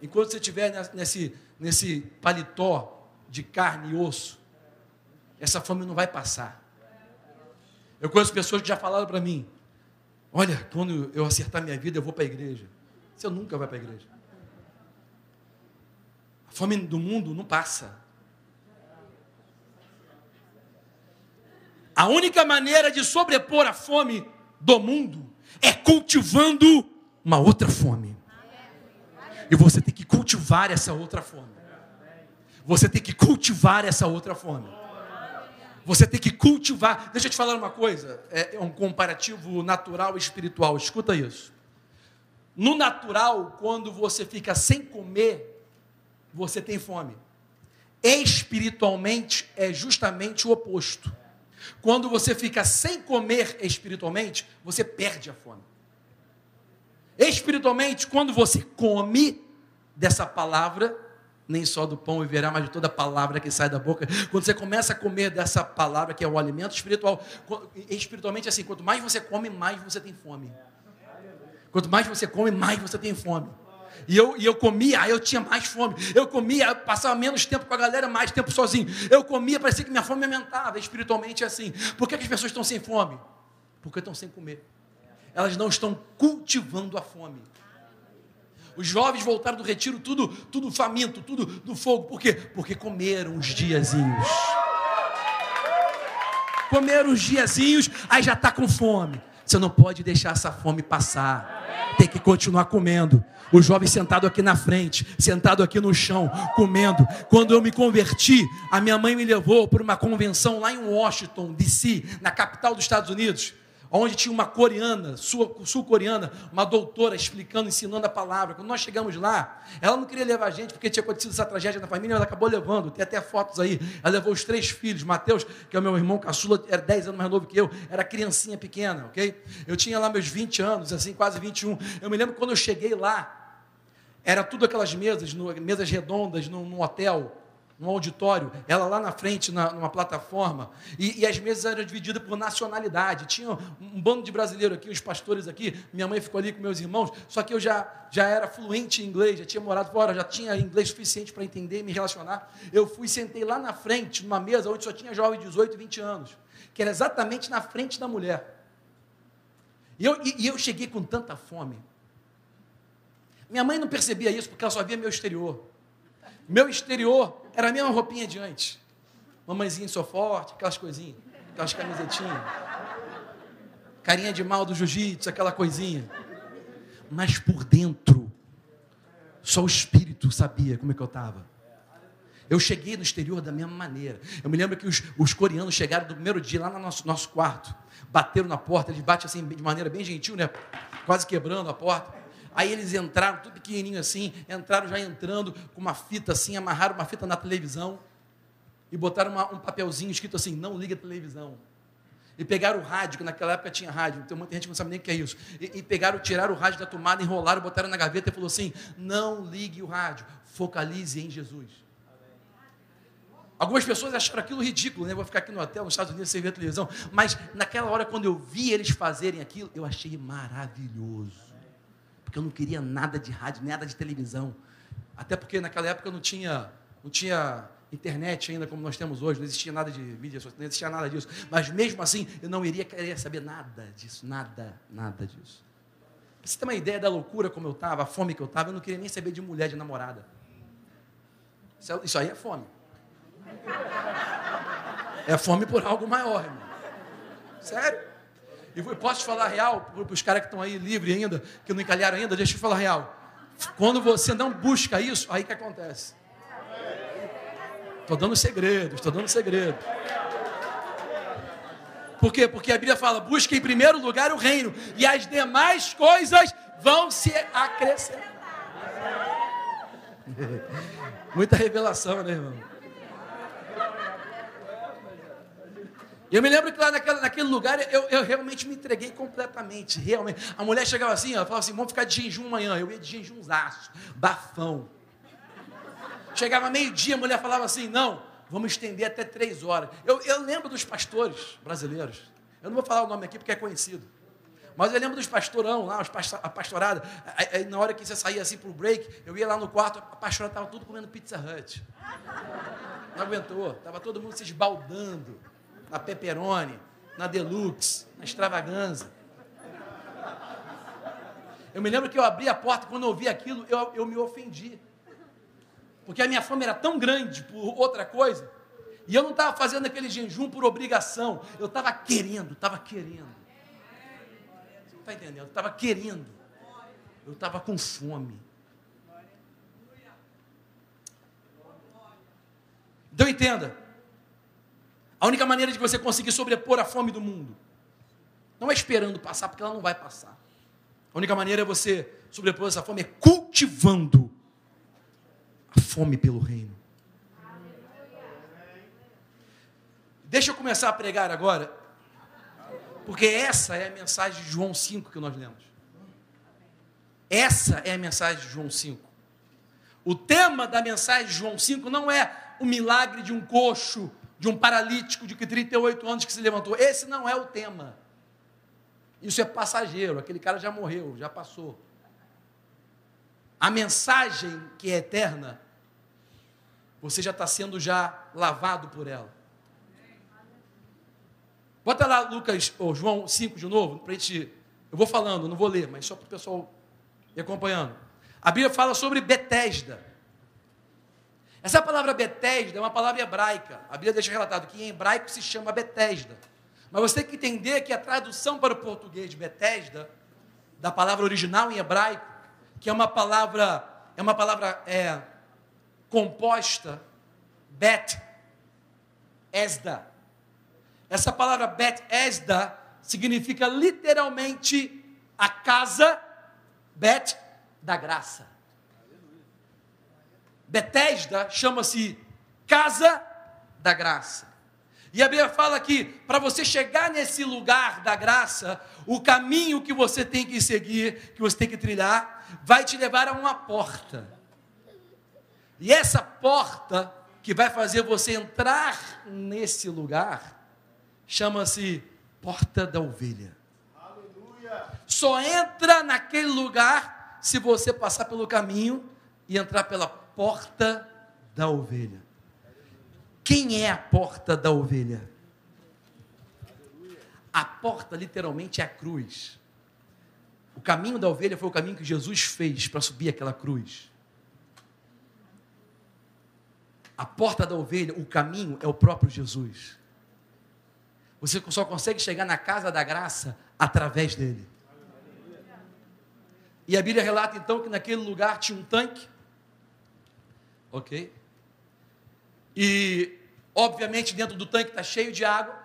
enquanto você estiver nesse, nesse paletó de carne e osso, essa fome não vai passar. Eu conheço pessoas que já falaram para mim: Olha, quando eu acertar minha vida, eu vou para a igreja. Você nunca vai para a igreja. A fome do mundo não passa. A única maneira de sobrepor a fome do mundo é cultivando uma outra fome. E você tem que cultivar essa outra fome. Você tem que cultivar essa outra fome. Você tem que cultivar. Deixa eu te falar uma coisa. É um comparativo natural e espiritual. Escuta isso. No natural, quando você fica sem comer, você tem fome. Espiritualmente é justamente o oposto. Quando você fica sem comer espiritualmente, você perde a fome. Espiritualmente, quando você come dessa palavra, nem só do pão viverá, mas de toda palavra que sai da boca. Quando você começa a comer dessa palavra, que é o alimento espiritual, espiritualmente, assim, quanto mais você come, mais você tem fome. Quanto mais você come, mais você tem fome. E eu, e eu comia, aí eu tinha mais fome. Eu comia, eu passava menos tempo com a galera, mais tempo sozinho. Eu comia, parecia que minha fome aumentava. Espiritualmente é assim. Por que, que as pessoas estão sem fome? Porque estão sem comer. Elas não estão cultivando a fome. Os jovens voltaram do retiro tudo, tudo faminto, tudo do fogo. Por quê? Porque comeram os diazinhos. Comeram os diazinhos, aí já está com fome. Você não pode deixar essa fome passar. Tem que continuar comendo. O jovem sentado aqui na frente, sentado aqui no chão, comendo. Quando eu me converti, a minha mãe me levou para uma convenção lá em Washington, D.C., na capital dos Estados Unidos onde tinha uma coreana, sul-coreana, uma doutora explicando, ensinando a palavra. Quando nós chegamos lá, ela não queria levar a gente porque tinha acontecido essa tragédia na família, ela acabou levando. Tem até fotos aí. Ela levou os três filhos. Mateus, que é o meu irmão caçula, era 10 anos mais novo que eu, era criancinha pequena, ok? Eu tinha lá meus 20 anos, assim, quase 21. Eu me lembro quando eu cheguei lá, era tudo aquelas mesas, mesas redondas, num hotel um auditório, ela lá na frente, na, numa plataforma, e, e, as mesas eram divididas por nacionalidade. Tinha um, um bando de brasileiros aqui, os pastores aqui, minha mãe ficou ali com meus irmãos, só que eu já, já era fluente em inglês, já tinha morado fora, já tinha inglês suficiente para entender e me relacionar. Eu fui sentei lá na frente, numa mesa onde só tinha jovens de 18, 20 anos, que era exatamente na frente da mulher. E eu, e, e eu cheguei com tanta fome. Minha mãe não percebia isso porque ela só via meu exterior. Meu exterior era a mesma roupinha de antes. Mamãezinha sou forte, aquelas coisinhas, aquelas camisetinhas. Carinha de mal do jiu-jitsu, aquela coisinha. Mas por dentro, só o espírito sabia como é que eu estava. Eu cheguei no exterior da mesma maneira. Eu me lembro que os, os coreanos chegaram do primeiro dia lá no nosso, nosso quarto, bateram na porta, eles batem assim de maneira bem gentil, né? Quase quebrando a porta. Aí eles entraram, tudo pequenininho assim, entraram já entrando com uma fita assim, amarraram uma fita na televisão e botaram uma, um papelzinho escrito assim: não liga a televisão. E pegaram o rádio, que naquela época tinha rádio, tem muita gente que não sabe nem o que é isso. E, e pegaram, tiraram o rádio da tomada, enrolaram, botaram na gaveta e falou assim: não ligue o rádio, focalize em Jesus. Algumas pessoas acharam aquilo ridículo, né? Vou ficar aqui no hotel, nos Estados Unidos, sem ver televisão. Mas naquela hora, quando eu vi eles fazerem aquilo, eu achei maravilhoso porque eu não queria nada de rádio, nada de televisão. Até porque naquela época não tinha, não tinha internet ainda como nós temos hoje, não existia nada de mídia social, não existia nada disso. Mas mesmo assim, eu não iria querer saber nada disso, nada, nada disso. Pra você ter uma ideia da loucura como eu estava, a fome que eu estava, eu não queria nem saber de mulher, de namorada. Isso aí é fome. É fome por algo maior, irmão. Sério? E posso te falar real, para os caras que estão aí livres ainda, que não encalharam ainda, deixa eu falar real. Quando você não busca isso, aí que acontece. Estou dando segredo, estou dando segredo. Por quê? Porque a Bíblia fala: busca em primeiro lugar o reino, e as demais coisas vão se acrescentar. Muita revelação, né, irmão? Eu me lembro que lá naquele, naquele lugar eu, eu, realmente me entreguei completamente. Realmente. A mulher chegava assim, ela falava assim: vamos ficar de jejum amanhã. Eu ia de jejumzaço, bafão. Chegava meio-dia, a mulher falava assim: não, vamos estender até três horas. Eu, eu lembro dos pastores brasileiros. Eu não vou falar o nome aqui porque é conhecido. Mas eu lembro dos pastorão lá, a pastorada. Aí, na hora que você saía assim para o break, eu ia lá no quarto, a pastorada estava tudo comendo Pizza Hut. Não aguentou, estava todo mundo se esbaldando na pepperoni, na deluxe, na extravaganza. Eu me lembro que eu abri a porta, quando eu ouvi aquilo, eu, eu me ofendi. Porque a minha fome era tão grande por outra coisa, e eu não estava fazendo aquele jejum por obrigação, eu estava querendo, estava querendo. Está entendendo? Eu estava querendo. Eu estava com fome. Então entenda, a única maneira de você conseguir sobrepor a fome do mundo não é esperando passar, porque ela não vai passar. A única maneira é você sobrepor essa fome é cultivando a fome pelo reino. Deixa eu começar a pregar agora, porque essa é a mensagem de João 5 que nós lemos. Essa é a mensagem de João 5. O tema da mensagem de João 5 não é o milagre de um coxo, de um paralítico de 38 anos que se levantou. Esse não é o tema. Isso é passageiro, aquele cara já morreu, já passou. A mensagem que é eterna, você já está sendo já lavado por ela. Bota lá Lucas, ou João 5 de novo, para a gente. Eu vou falando, não vou ler, mas só para o pessoal ir acompanhando. A Bíblia fala sobre Betesda. Essa palavra Betesda é uma palavra hebraica. A Bíblia deixa relatado que em hebraico se chama Betesda. Mas você tem que entender que a tradução para o português de Betesda, da palavra original em hebraico, que é uma palavra, é uma palavra é, composta, Bet, Esda. Essa palavra Bet Esda significa literalmente a casa, Bet, da graça. Betesda chama-se casa da graça. E a Bíblia fala que para você chegar nesse lugar da graça, o caminho que você tem que seguir, que você tem que trilhar, vai te levar a uma porta. E essa porta que vai fazer você entrar nesse lugar chama-se Porta da Ovelha. Aleluia. Só entra naquele lugar se você passar pelo caminho e entrar pela porta da ovelha. Quem é a porta da ovelha? A porta literalmente é a cruz. O caminho da ovelha foi o caminho que Jesus fez para subir aquela cruz. A porta da ovelha, o caminho é o próprio Jesus. Você só consegue chegar na casa da graça através dele. E a Bíblia relata então que naquele lugar tinha um tanque. Ok? E, obviamente, dentro do tanque está cheio de água.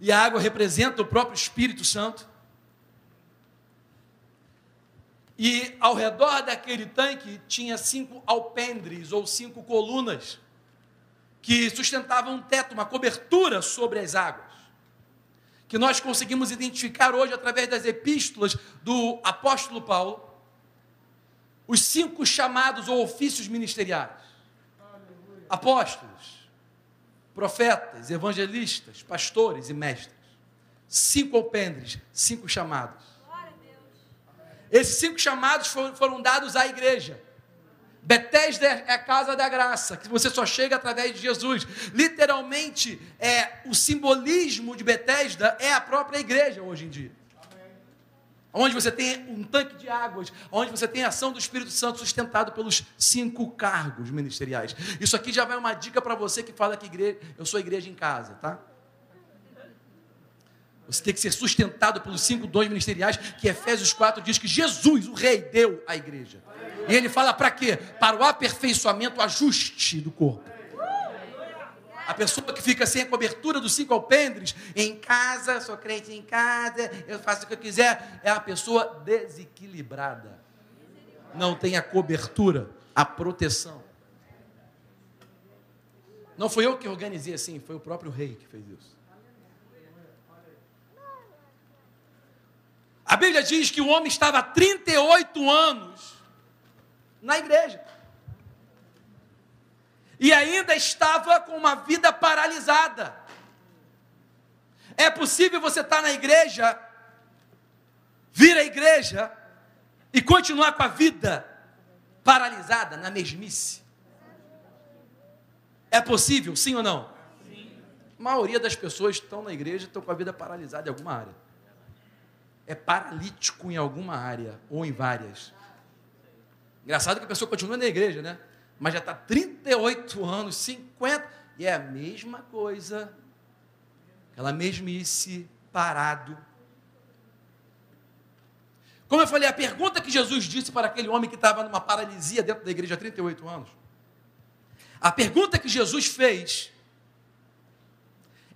E a água representa o próprio Espírito Santo. E ao redor daquele tanque tinha cinco alpendres ou cinco colunas que sustentavam um teto, uma cobertura sobre as águas. Que nós conseguimos identificar hoje através das epístolas do apóstolo Paulo, os cinco chamados ou ofícios ministeriais: apóstolos, profetas, evangelistas, pastores e mestres. Cinco alpendres, cinco chamados. Esses cinco chamados foram, foram dados à igreja. Betesda é a casa da graça, que você só chega através de Jesus. Literalmente, é o simbolismo de Betesda é a própria igreja hoje em dia. Onde você tem um tanque de águas, onde você tem a ação do Espírito Santo sustentado pelos cinco cargos ministeriais. Isso aqui já vai uma dica para você que fala que igreja, eu sou igreja em casa, tá? Você tem que ser sustentado pelos cinco dons ministeriais que Efésios 4 diz que Jesus, o rei, deu à igreja. E ele fala para quê? Para o aperfeiçoamento, ajuste do corpo. A pessoa que fica sem a cobertura dos cinco alpendres, em casa, sou crente em casa, eu faço o que eu quiser, é a pessoa desequilibrada. Não tem a cobertura, a proteção. Não foi eu que organizei assim, foi o próprio rei que fez isso. A Bíblia diz que o homem estava há 38 anos na igreja. E ainda estava com uma vida paralisada. É possível você estar na igreja, vir à igreja e continuar com a vida paralisada na mesmice? É possível, sim ou não? Sim. A maioria das pessoas estão na igreja estão com a vida paralisada em alguma área é paralítico em alguma área ou em várias. Engraçado que a pessoa continua na igreja, né? Mas já está 38 anos, 50, e é a mesma coisa, aquela mesmice, parado. Como eu falei, a pergunta que Jesus disse para aquele homem que estava numa paralisia dentro da igreja há 38 anos, a pergunta que Jesus fez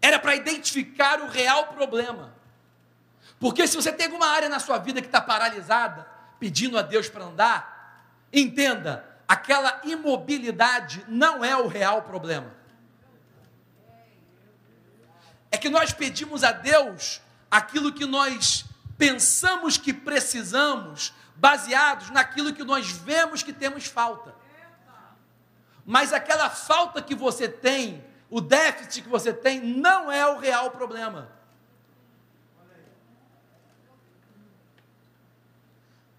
era para identificar o real problema. Porque se você tem alguma área na sua vida que está paralisada, pedindo a Deus para andar, entenda, aquela imobilidade não é o real problema. que nós pedimos a Deus aquilo que nós pensamos que precisamos, baseados naquilo que nós vemos que temos falta. Mas aquela falta que você tem, o déficit que você tem, não é o real problema.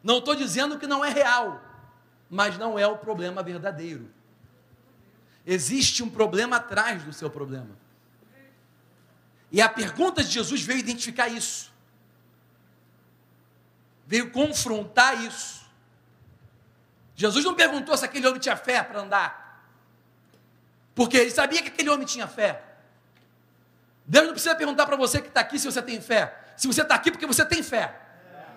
Não estou dizendo que não é real, mas não é o problema verdadeiro. Existe um problema atrás do seu problema. E a pergunta de Jesus veio identificar isso, veio confrontar isso. Jesus não perguntou se aquele homem tinha fé para andar, porque ele sabia que aquele homem tinha fé. Deus não precisa perguntar para você que está aqui se você tem fé. Se você está aqui porque você tem fé.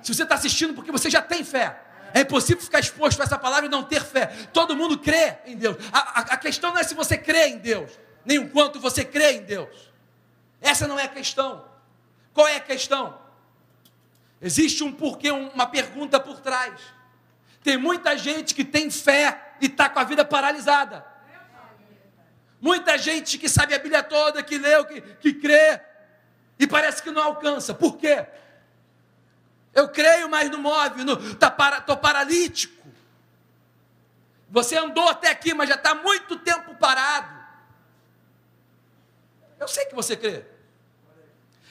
Se você está assistindo porque você já tem fé. É impossível ficar exposto a essa palavra e não ter fé. Todo mundo crê em Deus. A, a, a questão não é se você crê em Deus, nem o quanto você crê em Deus. Essa não é a questão. Qual é a questão? Existe um porquê, uma pergunta por trás. Tem muita gente que tem fé e está com a vida paralisada. Muita gente que sabe a Bíblia toda, que leu, que, que crê, e parece que não alcança. Por quê? Eu creio, mas não move, estou tá para, paralítico. Você andou até aqui, mas já está muito tempo parado. Eu sei que você crê.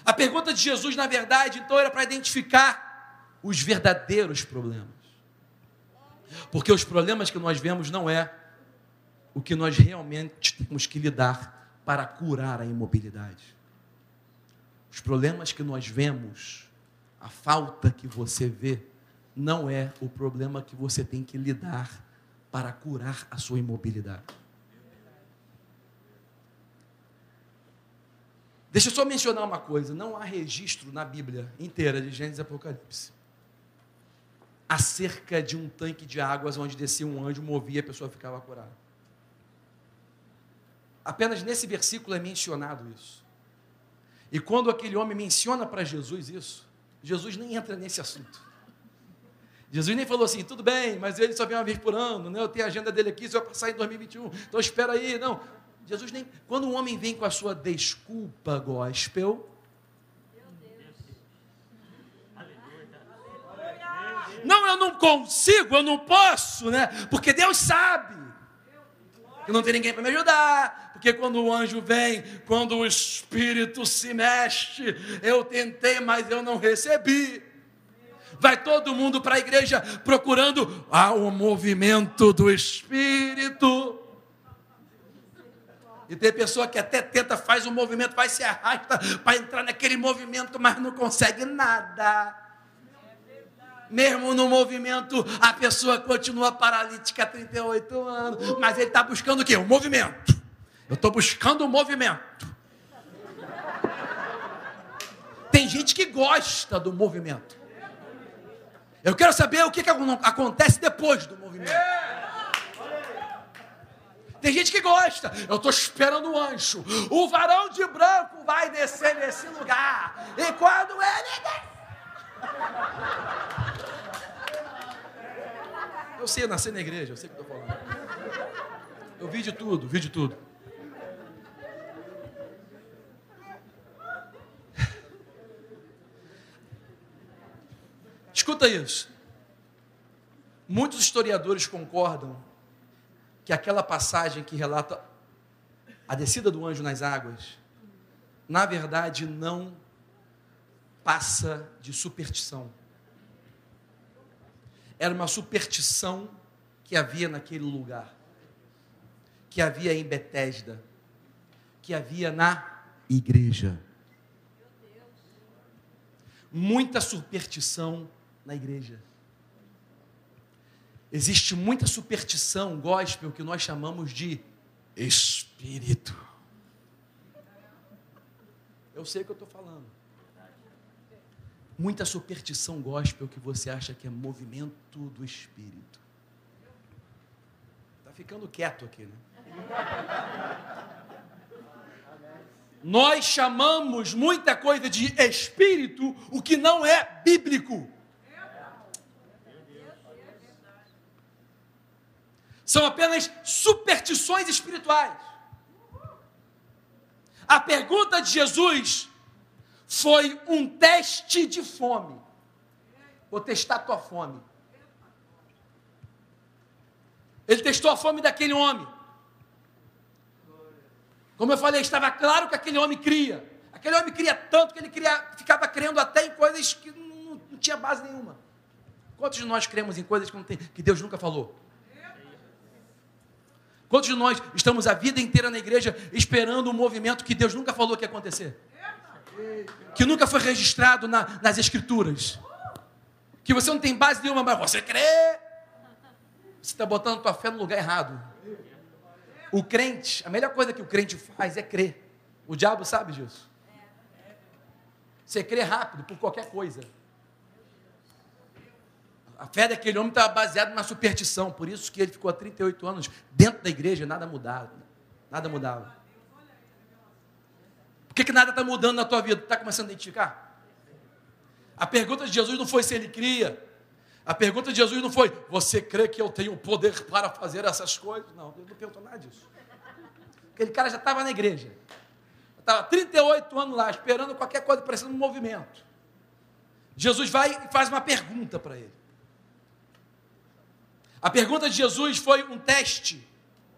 A pergunta de Jesus, na verdade, então era para identificar os verdadeiros problemas. Porque os problemas que nós vemos não é o que nós realmente temos que lidar para curar a imobilidade. Os problemas que nós vemos, a falta que você vê, não é o problema que você tem que lidar para curar a sua imobilidade. Deixa eu só mencionar uma coisa: não há registro na Bíblia inteira de Gênesis e Apocalipse acerca de um tanque de águas onde descia um anjo, movia e a pessoa ficava curada. Apenas nesse versículo é mencionado isso. E quando aquele homem menciona para Jesus isso, Jesus nem entra nesse assunto. Jesus nem falou assim, tudo bem, mas ele só vem uma vez por ano, né? eu tenho a agenda dele aqui, isso vai passar em 2021, então espera aí. Não, Jesus nem. Quando um homem vem com a sua desculpa gospel. Não, eu não consigo, eu não posso, né? Porque Deus sabe. Que não tem ninguém para me ajudar. Porque quando o anjo vem, quando o Espírito se mexe, eu tentei, mas eu não recebi. Vai todo mundo para a igreja procurando ah, o movimento do Espírito. E tem pessoa que até tenta, faz um movimento, vai se arrasta para entrar naquele movimento, mas não consegue nada. Mesmo no movimento, a pessoa continua paralítica há 38 anos, mas ele está buscando o quê? O movimento. Eu estou buscando o movimento. Tem gente que gosta do movimento. Eu quero saber o que, que acontece depois do movimento. Tem gente que gosta. Eu estou esperando o anjo. O varão de branco vai descer nesse lugar. E quando ele descer. Eu sei nascer na igreja, eu sei o que estou falando. Eu vi de tudo, vi de tudo. Escuta isso. Muitos historiadores concordam que aquela passagem que relata a descida do anjo nas águas, na verdade não passa de superstição. Era uma superstição que havia naquele lugar, que havia em Betesda, que havia na igreja. Muita superstição na igreja. Existe muita superstição gospel que nós chamamos de espírito. Eu sei o que eu estou falando. Muita superstição gospel que você acha que é movimento do espírito. Está ficando quieto aqui, né? Nós chamamos muita coisa de espírito, o que não é bíblico. São apenas superstições espirituais. A pergunta de Jesus foi um teste de fome. Vou testar tua fome. Ele testou a fome daquele homem. Como eu falei, estava claro que aquele homem cria. Aquele homem cria tanto que ele cria, ficava crendo até em coisas que não, não tinha base nenhuma. Quantos de nós cremos em coisas que, tem, que Deus nunca falou? Quantos de nós estamos a vida inteira na igreja esperando um movimento que Deus nunca falou que ia acontecer? Que nunca foi registrado na, nas escrituras. Que você não tem base nenhuma, mas você crê. Você está botando tua fé no lugar errado. O crente, a melhor coisa que o crente faz é crer. O diabo sabe disso. Você crê rápido por qualquer coisa. A fé daquele homem estava baseada na superstição, por isso que ele ficou há 38 anos dentro da igreja, nada mudava. Nada mudava. Por que, que nada está mudando na tua vida? Está começando a identificar? A pergunta de Jesus não foi se ele cria. A pergunta de Jesus não foi, você crê que eu tenho poder para fazer essas coisas? Não, ele não perguntou nada disso. Aquele cara já estava na igreja. Estava 38 anos lá, esperando qualquer coisa, parecendo um movimento. Jesus vai e faz uma pergunta para ele. A pergunta de Jesus foi um teste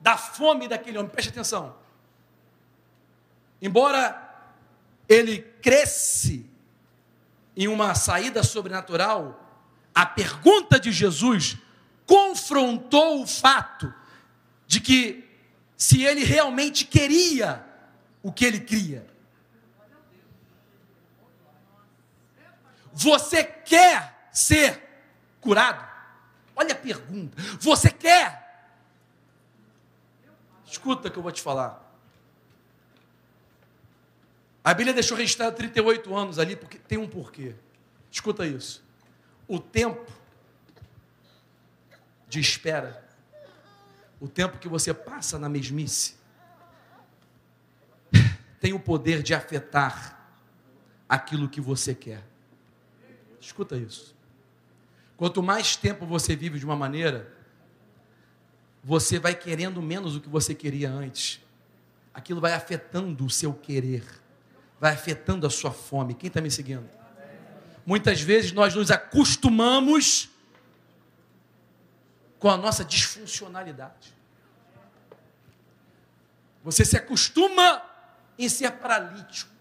da fome daquele homem. Preste atenção. Embora ele cresce em uma saída sobrenatural, a pergunta de Jesus confrontou o fato de que se ele realmente queria o que ele cria. Você quer ser curado? Olha a pergunta. Você quer? Escuta que eu vou te falar. A Bíblia deixou registrado 38 anos ali, porque tem um porquê. Escuta isso. O tempo de espera, o tempo que você passa na mesmice, tem o poder de afetar aquilo que você quer. Escuta isso. Quanto mais tempo você vive de uma maneira, você vai querendo menos o que você queria antes. Aquilo vai afetando o seu querer, vai afetando a sua fome. Quem está me seguindo? Muitas vezes nós nos acostumamos com a nossa disfuncionalidade. Você se acostuma em ser paralítico.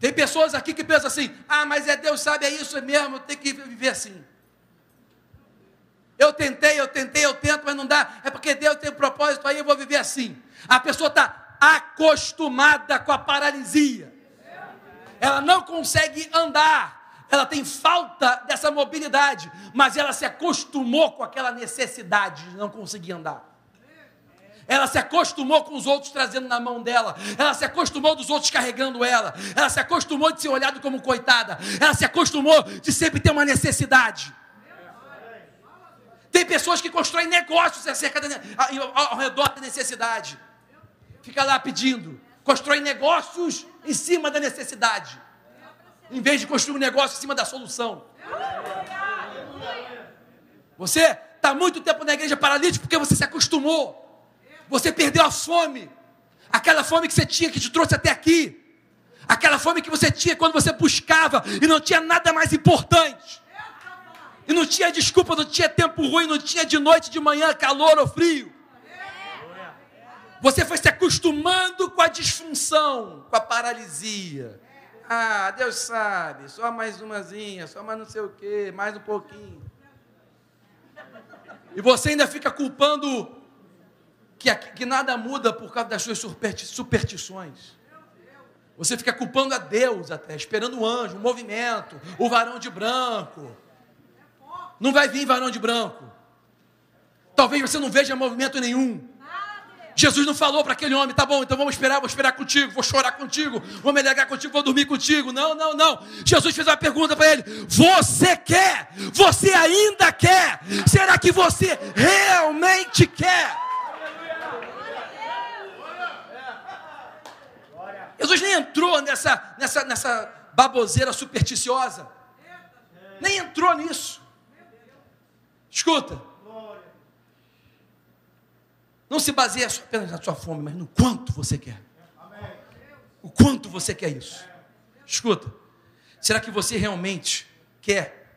Tem pessoas aqui que pensam assim: ah, mas é Deus sabe, é isso mesmo, tenho que viver assim. Eu tentei, eu tentei, eu tento, mas não dá. É porque Deus tem um propósito aí, eu vou viver assim. A pessoa está acostumada com a paralisia. Ela não consegue andar. Ela tem falta dessa mobilidade, mas ela se acostumou com aquela necessidade de não conseguir andar. Ela se acostumou com os outros trazendo na mão dela. Ela se acostumou dos outros carregando ela. Ela se acostumou de ser olhada como coitada. Ela se acostumou de sempre ter uma necessidade. Tem pessoas que constroem negócios acerca de, ao redor da necessidade. Fica lá pedindo. Constrói negócios em cima da necessidade. Em vez de construir um negócio em cima da solução. Você está muito tempo na igreja paralítico porque você se acostumou. Você perdeu a fome. Aquela fome que você tinha que te trouxe até aqui. Aquela fome que você tinha quando você buscava e não tinha nada mais importante. E não tinha desculpa, não tinha tempo ruim, não tinha de noite, de manhã, calor ou frio. Você foi se acostumando com a disfunção, com a paralisia. Ah, Deus sabe, só mais umazinha, só mais não sei o quê, mais um pouquinho. E você ainda fica culpando que, que nada muda por causa das suas superstições. Você fica culpando a Deus até, esperando o anjo, o movimento, o varão de branco. Não vai vir varão de branco. Talvez você não veja movimento nenhum. Jesus não falou para aquele homem, tá bom, então vamos esperar, vou esperar contigo, vou chorar contigo, vou me alegrar contigo, vou dormir contigo. Não, não, não. Jesus fez uma pergunta para ele: Você quer? Você ainda quer? Será que você realmente quer? Jesus nem entrou nessa, nessa, nessa baboseira supersticiosa. Nem entrou nisso. Escuta. não se baseia apenas na sua fome, mas no quanto você quer. O quanto você quer isso. Escuta, será que você realmente quer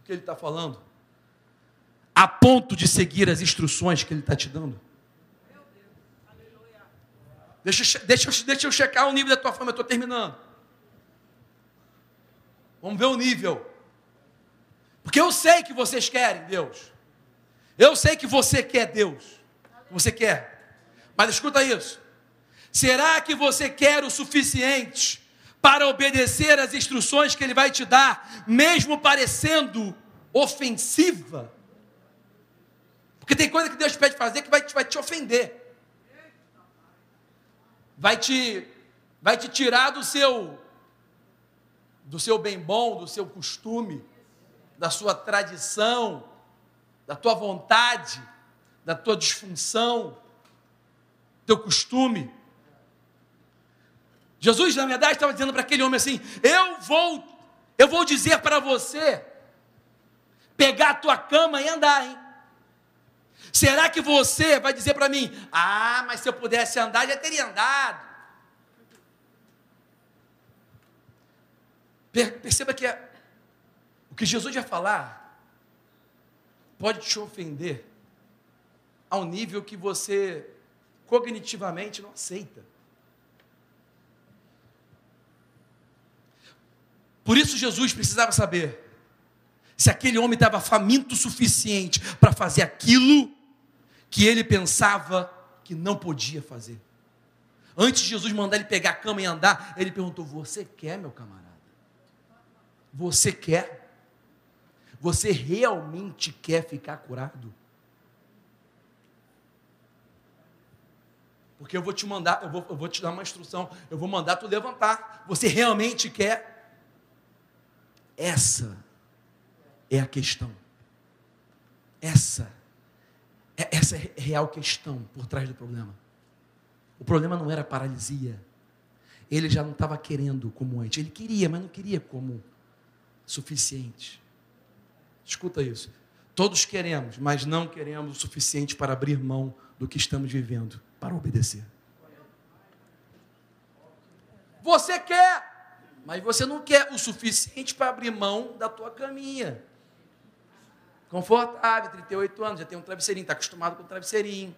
o que ele está falando? A ponto de seguir as instruções que ele está te dando? Deixa, deixa, deixa eu checar o nível da tua fome, eu estou terminando. Vamos ver o nível. Porque eu sei que vocês querem Deus. Eu sei que você quer Deus. Você quer. Mas escuta isso. Será que você quer o suficiente para obedecer às instruções que Ele vai te dar, mesmo parecendo ofensiva? Porque tem coisa que Deus pede fazer que vai vai te ofender. Vai te, vai te tirar do seu, do seu bem bom, do seu costume, da sua tradição, da tua vontade, da tua disfunção, teu costume. Jesus, na verdade, estava dizendo para aquele homem assim: Eu vou, eu vou dizer para você pegar a tua cama e andar, hein? Será que você vai dizer para mim: Ah, mas se eu pudesse andar, já teria andado? Perceba que é, o que Jesus ia falar pode te ofender ao nível que você cognitivamente não aceita. Por isso Jesus precisava saber se aquele homem estava faminto o suficiente para fazer aquilo que ele pensava que não podia fazer. Antes de Jesus mandar ele pegar a cama e andar, ele perguntou: Você quer, meu camarada? Você quer? Você realmente quer ficar curado? Porque eu vou te mandar, eu vou, eu vou te dar uma instrução, eu vou mandar tu levantar. Você realmente quer? Essa é a questão. Essa, essa é a real questão por trás do problema. O problema não era paralisia. Ele já não estava querendo como antes. Ele queria, mas não queria como suficiente. Escuta isso. Todos queremos, mas não queremos o suficiente para abrir mão do que estamos vivendo, para obedecer. Você quer, mas você não quer o suficiente para abrir mão da tua caminha. Confortável, 38 anos, já tem um travesseirinho, está acostumado com o travesseirinho.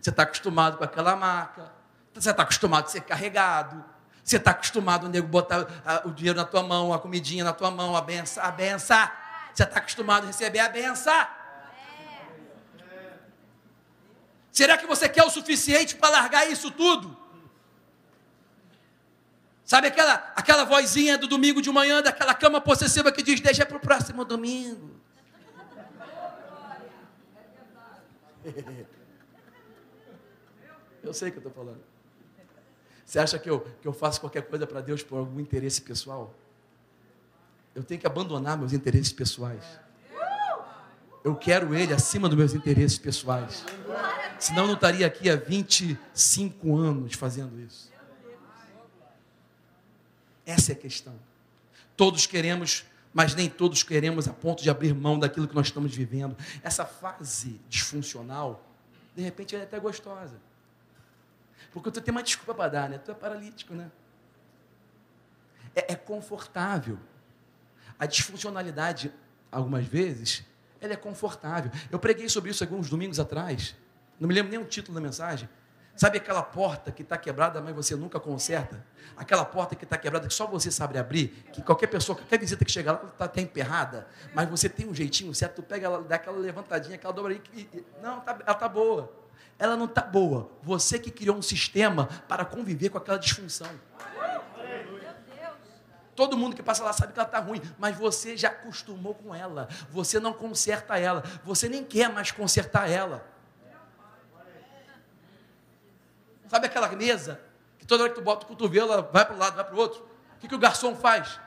Você está acostumado com aquela marca. Você está acostumado a ser carregado. Você está acostumado a nego botar o dinheiro na tua mão, a comidinha na tua mão, a benção, a benção. Você está acostumado a receber a benção. Será que você quer o suficiente para largar isso tudo? Sabe aquela, aquela vozinha do domingo de manhã, daquela cama possessiva que diz: Deixa para o próximo domingo. Eu sei o que eu estou falando. Você acha que eu, que eu faço qualquer coisa para Deus por algum interesse pessoal? Eu tenho que abandonar meus interesses pessoais. Eu quero Ele acima dos meus interesses pessoais. Senão eu não estaria aqui há 25 anos fazendo isso. Essa é a questão. Todos queremos, mas nem todos queremos a ponto de abrir mão daquilo que nós estamos vivendo. Essa fase disfuncional, de repente, é até gostosa. Porque tu tem uma desculpa para dar, né? Tu é paralítico, né? É, é confortável. A disfuncionalidade, algumas vezes, ela é confortável. Eu preguei sobre isso alguns domingos atrás. Não me lembro nem o título da mensagem. Sabe aquela porta que está quebrada, mas você nunca conserta? Aquela porta que está quebrada, que só você sabe abrir, que qualquer pessoa, qualquer visita que chega lá, está até emperrada, mas você tem um jeitinho certo, tu pega ela, dá aquela levantadinha, aquela dobra aí, e, não, tá, ela está boa. Ela não está boa. Você que criou um sistema para conviver com aquela disfunção. Todo mundo que passa lá sabe que ela está ruim, mas você já acostumou com ela. Você não conserta ela. Você nem quer mais consertar ela. Sabe aquela mesa que toda hora que tu bota o cotovelo, ela vai para um lado, vai para o outro? O que, que o garçom faz?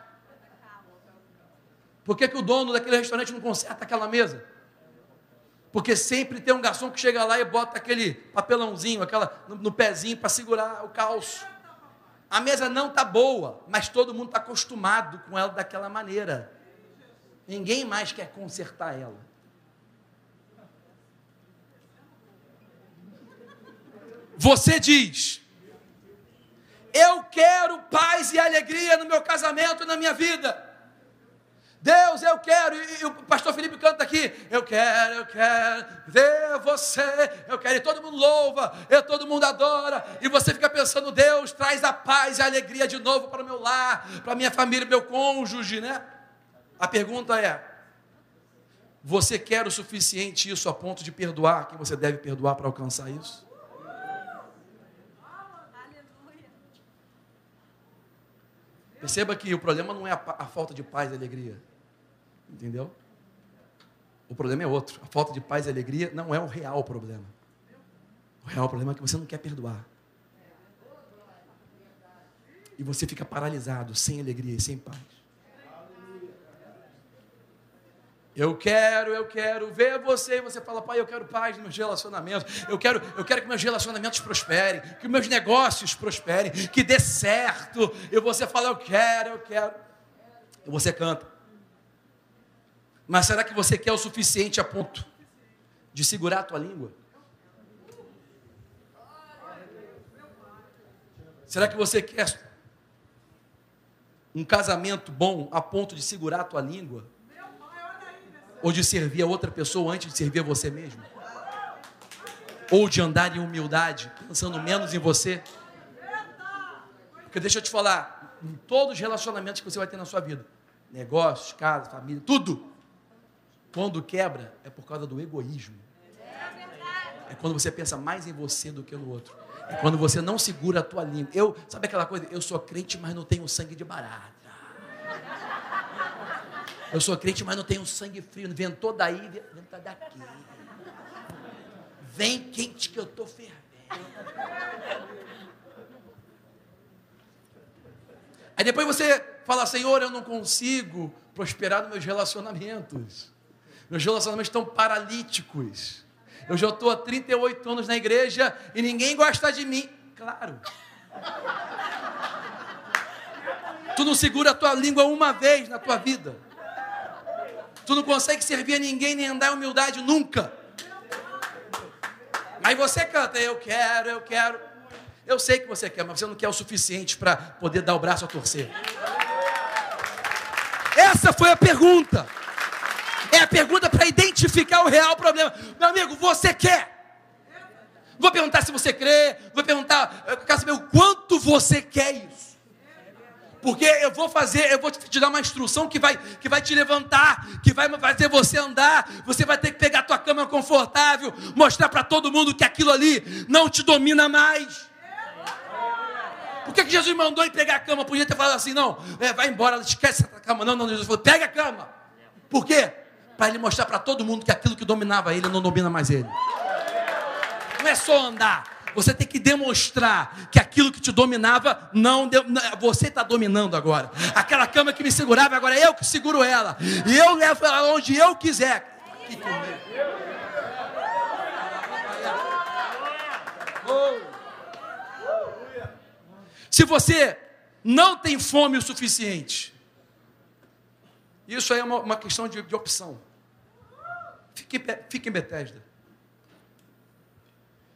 Por que, que o dono daquele restaurante não conserta aquela mesa? Porque sempre tem um garçom que chega lá e bota aquele papelãozinho, aquela no, no pezinho para segurar o calço. A mesa não está boa, mas todo mundo está acostumado com ela daquela maneira. Ninguém mais quer consertar ela. Você diz: Eu quero paz e alegria no meu casamento e na minha vida. Deus, eu quero, e, o pastor Felipe canta aqui, eu quero, eu quero ver você, eu quero, e todo mundo louva, e todo mundo adora, e você fica pensando, Deus, traz a paz e a alegria de novo para o meu lar, para a minha família, meu cônjuge, né? A pergunta é: você quer o suficiente isso a ponto de perdoar quem você deve perdoar para alcançar isso? Perceba que o problema não é a, a falta de paz e alegria. Entendeu? O problema é outro. A falta de paz e alegria não é o real problema. O real problema é que você não quer perdoar. E você fica paralisado, sem alegria e sem paz. Eu quero, eu quero ver você e você fala, pai, eu quero paz nos meus relacionamentos. Eu quero, eu quero que meus relacionamentos prosperem, que meus negócios prosperem, que dê certo. E você fala, eu quero, eu quero. E você canta. Mas será que você quer o suficiente a ponto de segurar a tua língua? Será que você quer um casamento bom a ponto de segurar a tua língua? Ou de servir a outra pessoa antes de servir a você mesmo? Ou de andar em humildade, pensando menos em você? Porque deixa eu te falar, em todos os relacionamentos que você vai ter na sua vida, negócios, casa, família, tudo, quando quebra, é por causa do egoísmo. É quando você pensa mais em você do que no outro. É quando você não segura a tua língua. Eu, sabe aquela coisa? Eu sou crente, mas não tenho sangue de barata. Eu sou crente, mas não tenho sangue frio. Ventou daí, venta daqui. Vem quente que eu estou fervendo. Aí depois você fala, Senhor, eu não consigo prosperar nos meus relacionamentos. Meus relacionamentos estão paralíticos. Eu já estou há 38 anos na igreja e ninguém gosta de mim. Claro. Tu não segura a tua língua uma vez na tua vida. Tu não consegue servir a ninguém nem andar em humildade nunca. Mas você canta, eu quero, eu quero. Eu sei que você quer, mas você não quer o suficiente para poder dar o braço a torcer. Essa foi a pergunta. É a pergunta para identificar o real problema. Meu amigo, você quer? Vou perguntar se você crê, vou perguntar, eu quero saber o quanto você quer isso. Porque eu vou fazer, eu vou te dar uma instrução que vai, que vai te levantar, que vai fazer você andar. Você vai ter que pegar a tua cama confortável, mostrar para todo mundo que aquilo ali não te domina mais. Por que, que Jesus mandou ele pegar a cama? Podia ter falado assim, não, é, vai embora, esquece essa cama. Não, não, Jesus falou, pega a cama. Por quê? para ele mostrar para todo mundo que aquilo que dominava ele não domina mais ele. Não é só andar. Você tem que demonstrar que aquilo que te dominava, não, você está dominando agora. Aquela cama que me segurava, agora é eu que seguro ela. E eu levo ela onde eu quiser. Aqui. Se você não tem fome o suficiente, isso aí é uma, uma questão de, de opção. Fique, fique em Betesda.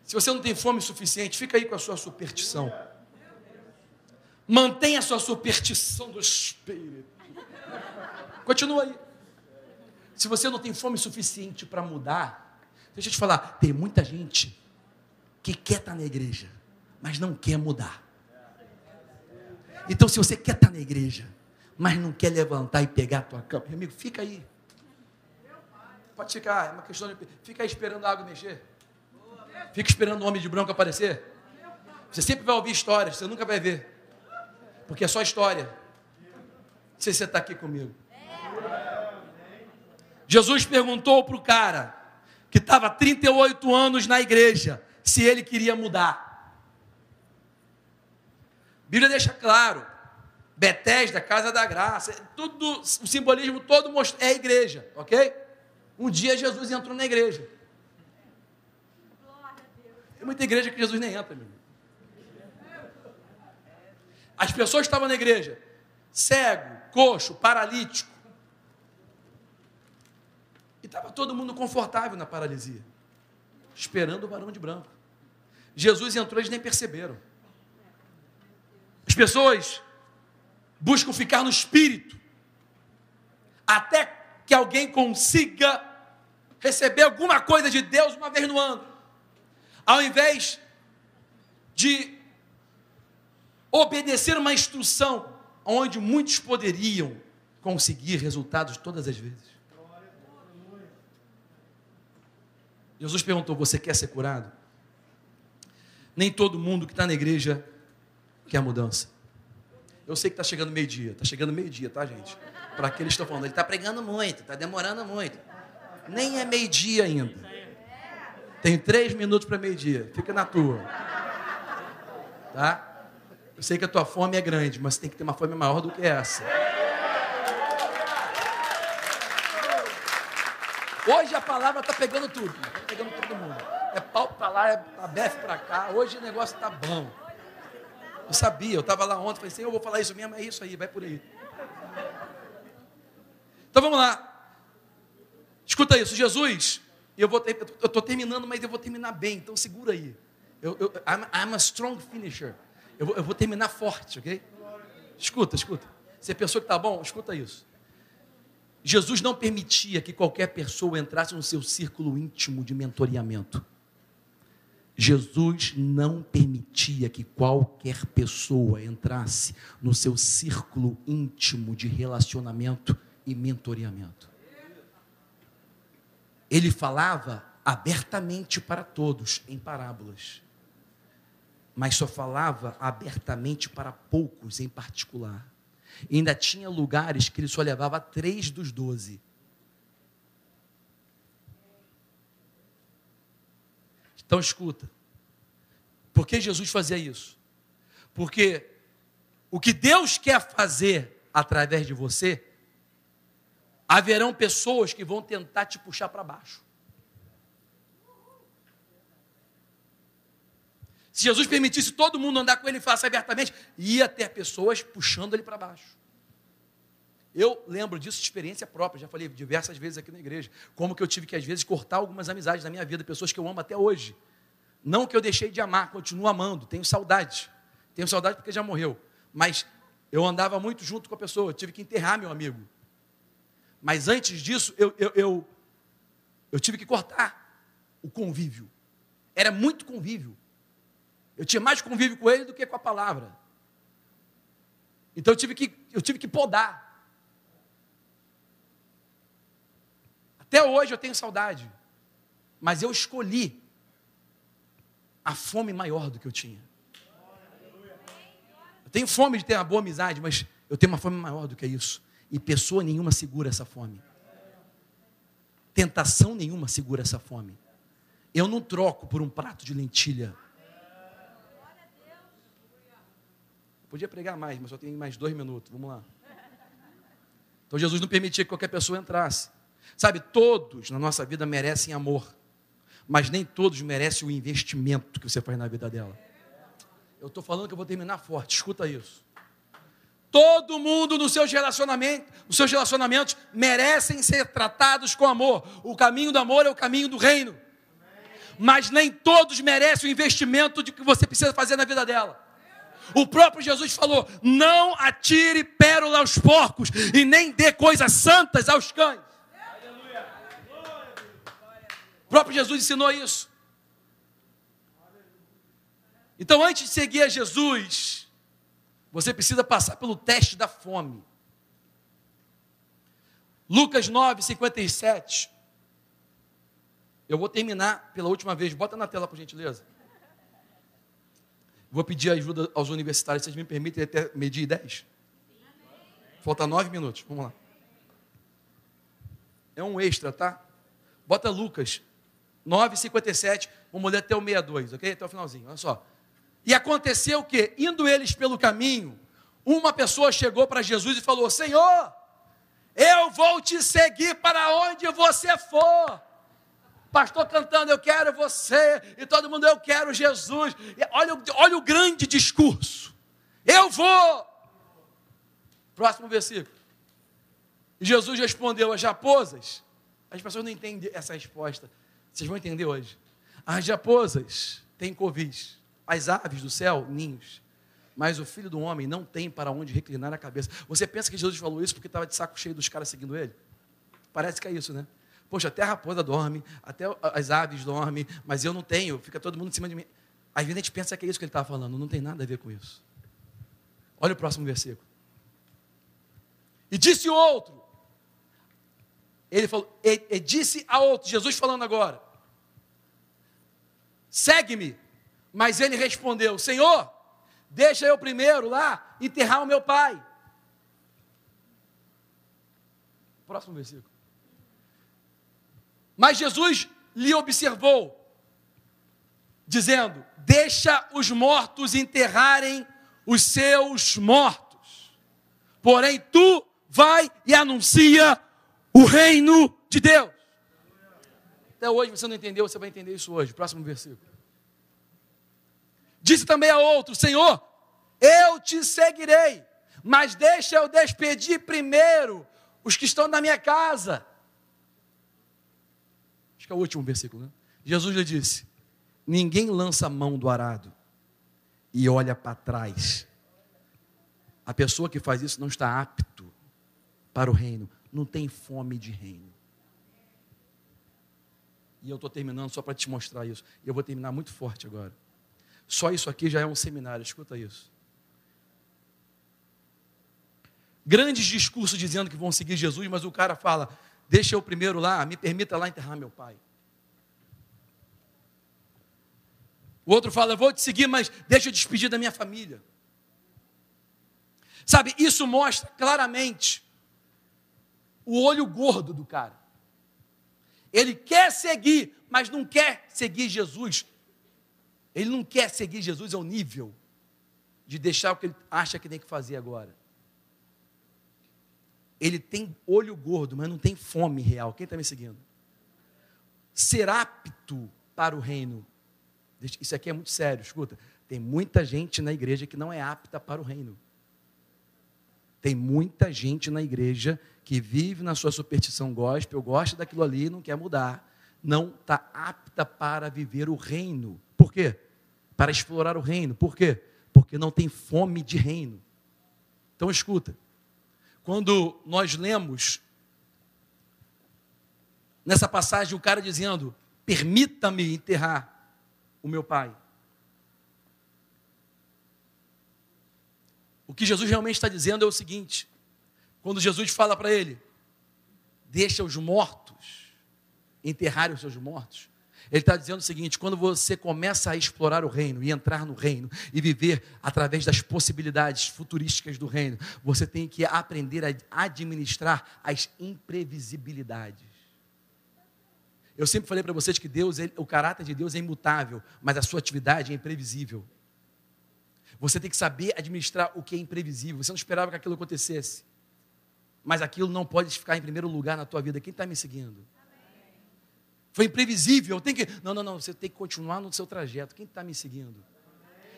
Se você não tem fome suficiente, fica aí com a sua superstição. Mantenha a sua superstição do espírito. Continua aí. Se você não tem fome suficiente para mudar, deixa eu te falar, tem muita gente que quer estar tá na igreja, mas não quer mudar. Então, se você quer estar tá na igreja, mas não quer levantar e pegar a tua cama, meu amigo, fica aí. Pode ficar, é uma questão de. Fica aí esperando a água mexer. Fica esperando o homem de branco aparecer. Você sempre vai ouvir histórias, você nunca vai ver. Porque é só história. Não sei se você está aqui comigo. Jesus perguntou para o cara que estava 38 anos na igreja se ele queria mudar. A Bíblia deixa claro. Betesda, casa da graça, tudo, o simbolismo todo é igreja, ok? Um dia Jesus entrou na igreja. Tem muita igreja que Jesus nem entra, meu. As pessoas estavam na igreja, cego, coxo, paralítico. E estava todo mundo confortável na paralisia, esperando o varão de branco. Jesus entrou, eles nem perceberam. As pessoas buscam ficar no espírito até que alguém consiga receber alguma coisa de Deus uma vez no ano, ao invés de obedecer uma instrução onde muitos poderiam conseguir resultados todas as vezes. Jesus perguntou: Você quer ser curado? Nem todo mundo que está na igreja quer mudança. Eu sei que está chegando meio-dia, está chegando meio-dia, tá, gente? Para aqueles que estão falando, ele está pregando muito, está demorando muito. Nem é meio-dia ainda. Tem três minutos para meio-dia, fica na tua. Tá? Eu sei que a tua fome é grande, mas tem que ter uma fome maior do que essa. Hoje a palavra está pegando tudo, está pegando todo mundo. É pau para lá, é aberto para cá. Hoje o negócio está bom. Eu sabia, eu estava lá ontem, falei assim, eu vou falar isso mesmo, é isso aí, vai por aí. Então vamos lá. Escuta isso, Jesus, eu vou eu estou terminando, mas eu vou terminar bem, então segura aí. Eu, eu, I'm, I'm a strong finisher. Eu eu vou terminar forte, ok? Escuta, escuta. Você pensou que está bom? Escuta isso. Jesus não permitia que qualquer pessoa entrasse no seu círculo íntimo de mentoreamento. Jesus não permitia que qualquer pessoa entrasse no seu círculo íntimo de relacionamento e mentoreamento. Ele falava abertamente para todos em parábolas, mas só falava abertamente para poucos em particular. E ainda tinha lugares que ele só levava três dos doze. Então escuta. Por que Jesus fazia isso? Porque o que Deus quer fazer através de você, haverão pessoas que vão tentar te puxar para baixo. Se Jesus permitisse todo mundo andar com ele e falasse abertamente, ia ter pessoas puxando ele para baixo. Eu lembro disso experiência própria, já falei diversas vezes aqui na igreja, como que eu tive que às vezes cortar algumas amizades da minha vida, pessoas que eu amo até hoje. Não que eu deixei de amar, continuo amando, tenho saudade. Tenho saudade porque já morreu. Mas eu andava muito junto com a pessoa, eu tive que enterrar meu amigo. Mas antes disso, eu, eu, eu, eu tive que cortar o convívio. Era muito convívio. Eu tinha mais convívio com ele do que com a palavra. Então eu tive que, eu tive que podar. Até hoje eu tenho saudade. Mas eu escolhi a fome maior do que eu tinha. Eu tenho fome de ter uma boa amizade, mas eu tenho uma fome maior do que isso. E pessoa nenhuma segura essa fome. Tentação nenhuma segura essa fome. Eu não troco por um prato de lentilha Podia pregar mais, mas só tem mais dois minutos. Vamos lá. Então Jesus não permitia que qualquer pessoa entrasse. Sabe, todos na nossa vida merecem amor, mas nem todos merecem o investimento que você faz na vida dela. Eu estou falando que eu vou terminar forte, escuta isso. Todo mundo nos seus relacionamentos, nos seus relacionamentos merecem ser tratados com amor. O caminho do amor é o caminho do reino. Mas nem todos merecem o investimento de que você precisa fazer na vida dela. O próprio Jesus falou: não atire pérola aos porcos e nem dê coisas santas aos cães. O próprio Jesus ensinou isso. Então, antes de seguir a Jesus, você precisa passar pelo teste da fome. Lucas 9, 57. Eu vou terminar pela última vez. Bota na tela, por gentileza. Vou pedir ajuda aos universitários, vocês me permitem até medir e dez? Falta nove minutos, vamos lá. É um extra, tá? Bota Lucas 9,57, vamos ler até o 62, ok? Até o finalzinho, olha só. E aconteceu que, indo eles pelo caminho, uma pessoa chegou para Jesus e falou: Senhor, eu vou te seguir para onde você for pastor cantando, eu quero você, e todo mundo, eu quero Jesus. E olha, olha o grande discurso. Eu vou. Próximo versículo. Jesus respondeu às raposas. As pessoas não entendem essa resposta. Vocês vão entender hoje. As raposas tem covis, as aves do céu, ninhos. Mas o filho do homem não tem para onde reclinar a cabeça. Você pensa que Jesus falou isso porque estava de saco cheio dos caras seguindo ele? Parece que é isso, né? Poxa, até a raposa dorme, até as aves dormem, mas eu não tenho, fica todo mundo em cima de mim. Às vezes a gente pensa que é isso que ele estava falando, não tem nada a ver com isso. Olha o próximo versículo. E disse outro, ele falou, e, e disse a outro, Jesus falando agora, segue-me. Mas ele respondeu, Senhor, deixa eu primeiro lá enterrar o meu pai. Próximo versículo. Mas Jesus lhe observou, dizendo: Deixa os mortos enterrarem os seus mortos. Porém, tu vai e anuncia o reino de Deus. Até hoje você não entendeu, você vai entender isso hoje. Próximo versículo. Disse também a outro: Senhor, eu te seguirei, mas deixa eu despedir primeiro os que estão na minha casa. Acho que é o último versículo, né? Jesus lhe disse: Ninguém lança a mão do arado e olha para trás. A pessoa que faz isso não está apto para o reino, não tem fome de reino. E eu estou terminando só para te mostrar isso. Eu vou terminar muito forte agora. Só isso aqui já é um seminário, escuta isso. Grandes discursos dizendo que vão seguir Jesus, mas o cara fala: Deixa eu primeiro lá, me permita lá enterrar meu pai. O outro fala: Eu vou te seguir, mas deixa eu despedir da minha família. Sabe, isso mostra claramente o olho gordo do cara. Ele quer seguir, mas não quer seguir Jesus ele não quer seguir Jesus ao nível de deixar o que ele acha que tem que fazer agora. Ele tem olho gordo, mas não tem fome real. Quem está me seguindo? Ser apto para o reino. Isso aqui é muito sério, escuta. Tem muita gente na igreja que não é apta para o reino. Tem muita gente na igreja que vive na sua superstição gospel, gosta daquilo ali e não quer mudar. Não está apta para viver o reino. Por quê? Para explorar o reino. Por quê? Porque não tem fome de reino. Então escuta. Quando nós lemos nessa passagem o cara dizendo: "Permita-me enterrar o meu pai". O que Jesus realmente está dizendo é o seguinte: quando Jesus fala para ele, deixa os mortos enterrarem os seus mortos, ele está dizendo o seguinte: quando você começa a explorar o reino e entrar no reino e viver através das possibilidades futurísticas do reino, você tem que aprender a administrar as imprevisibilidades. Eu sempre falei para vocês que Deus, ele, o caráter de Deus é imutável, mas a sua atividade é imprevisível. Você tem que saber administrar o que é imprevisível. Você não esperava que aquilo acontecesse. Mas aquilo não pode ficar em primeiro lugar na tua vida. Quem está me seguindo? Foi imprevisível. Tem que. Não, não, não. Você tem que continuar no seu trajeto. Quem está me seguindo?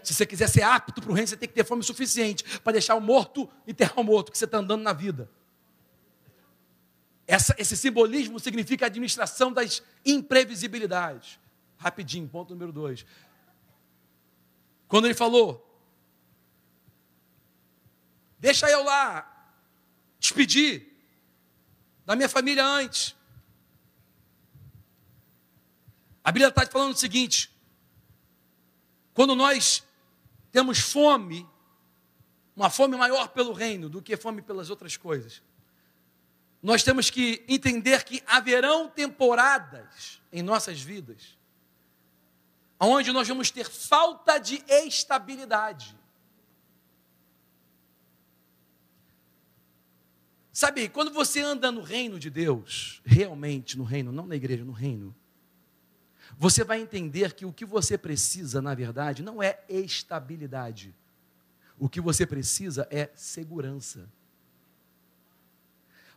Se você quiser ser apto para o reino, você tem que ter fome suficiente para deixar o morto enterrar o morto que você está andando na vida. Essa, esse simbolismo significa a administração das imprevisibilidades. Rapidinho, ponto número dois. Quando ele falou, deixa eu lá despedir da minha família antes. A Bíblia está falando o seguinte: quando nós temos fome, uma fome maior pelo reino do que fome pelas outras coisas, nós temos que entender que haverão temporadas em nossas vidas onde nós vamos ter falta de estabilidade. Sabe, quando você anda no reino de Deus, realmente no reino, não na igreja, no reino, você vai entender que o que você precisa, na verdade, não é estabilidade. O que você precisa é segurança.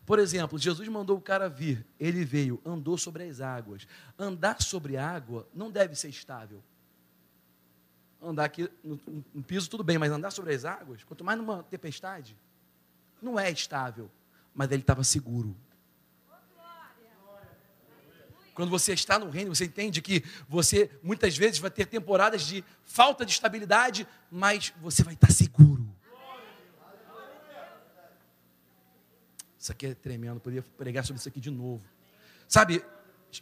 Por exemplo, Jesus mandou o cara vir, ele veio, andou sobre as águas. Andar sobre água não deve ser estável. Andar aqui no, no piso, tudo bem, mas andar sobre as águas, quanto mais numa tempestade, não é estável. Mas ele estava seguro. Quando você está no reino, você entende que você muitas vezes vai ter temporadas de falta de estabilidade, mas você vai estar seguro. Isso aqui é tremendo, eu poderia pregar sobre isso aqui de novo. Sabe,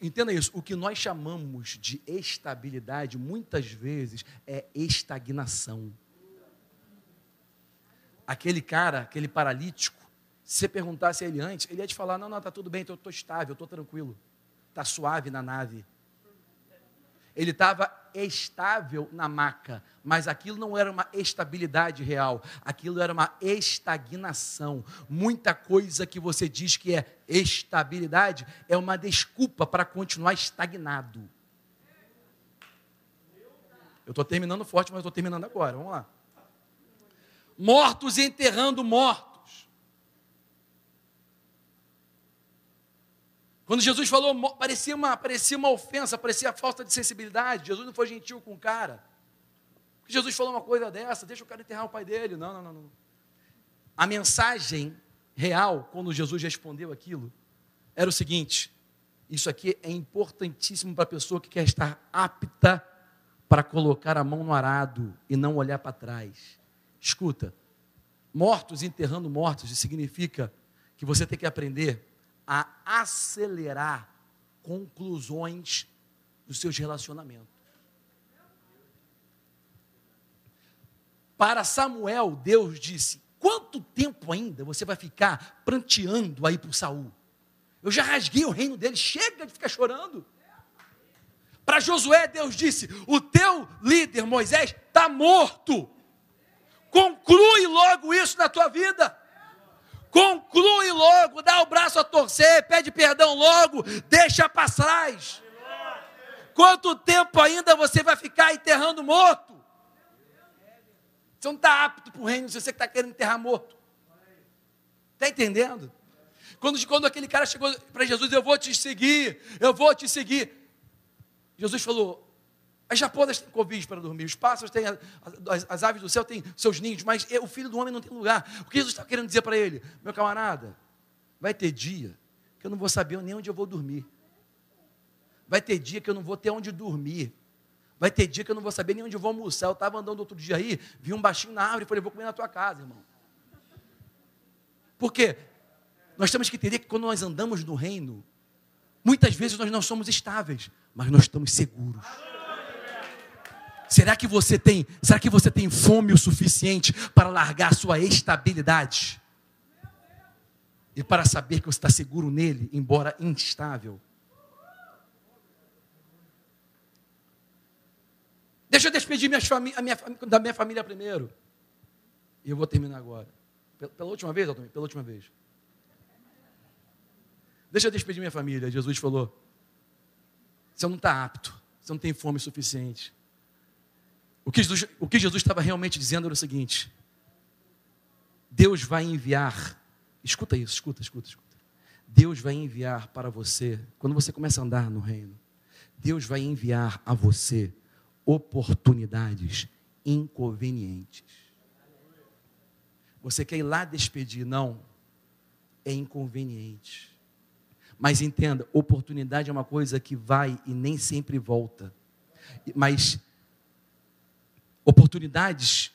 entenda isso, o que nós chamamos de estabilidade, muitas vezes, é estagnação. Aquele cara, aquele paralítico, se você perguntasse a ele antes, ele ia te falar: não, não, está tudo bem, eu estou estável, eu estou tranquilo, está suave na nave. Ele estava estável na maca, mas aquilo não era uma estabilidade real, aquilo era uma estagnação. Muita coisa que você diz que é estabilidade é uma desculpa para continuar estagnado. Eu estou terminando forte, mas estou terminando agora. Vamos lá. Mortos enterrando mortos. Quando Jesus falou, parecia uma, parecia uma ofensa, parecia falta de sensibilidade. Jesus não foi gentil com o cara. Jesus falou uma coisa dessa, deixa o cara enterrar o pai dele. Não, não, não, não. A mensagem real, quando Jesus respondeu aquilo, era o seguinte: isso aqui é importantíssimo para a pessoa que quer estar apta para colocar a mão no arado e não olhar para trás. Escuta, mortos enterrando mortos significa que você tem que aprender a acelerar conclusões dos seus relacionamentos. Para Samuel, Deus disse: Quanto tempo ainda você vai ficar pranteando aí o Saul? Eu já rasguei o reino dele, chega de ficar chorando. Para Josué, Deus disse: O teu líder Moisés está morto. Conclui logo isso na tua vida. Conclui logo, dá o braço a torcer, pede perdão logo, deixa para trás. Quanto tempo ainda você vai ficar enterrando morto? Você não está apto para o reino você está querendo enterrar morto. Está entendendo? Quando, quando aquele cara chegou para Jesus, eu vou te seguir, eu vou te seguir. Jesus falou: as japonas têm covis para dormir, os pássaros têm, as, as, aves do céu têm seus ninhos, mas o filho do homem não tem lugar. O que Jesus está querendo dizer para ele? Meu camarada, vai ter dia que eu não vou saber nem onde eu vou dormir. Vai ter dia que eu não vou ter onde dormir. Vai ter dia que eu não vou saber nem onde eu vou almoçar. Eu estava andando outro dia aí, vi um baixinho na árvore e falei, vou comer na tua casa, irmão. Por quê? Nós temos que entender que quando nós andamos no reino, muitas vezes nós não somos estáveis, mas nós estamos seguros. Será que você tem, será que você tem fome o suficiente para largar sua estabilidade? E para saber que você está seguro nele, embora instável. Deixa eu despedir minha, da minha família primeiro. E eu vou terminar agora. Pela, pela última vez, Altomir, pela última vez. Deixa eu despedir minha família. Jesus falou: você não está apto, você não tem fome suficiente. O que, Jesus, o que Jesus estava realmente dizendo era o seguinte: Deus vai enviar, escuta isso, escuta, escuta, escuta. Deus vai enviar para você, quando você começa a andar no reino, Deus vai enviar a você oportunidades inconvenientes. Você quer ir lá despedir? Não, é inconveniente. Mas entenda, oportunidade é uma coisa que vai e nem sempre volta. Mas Oportunidades,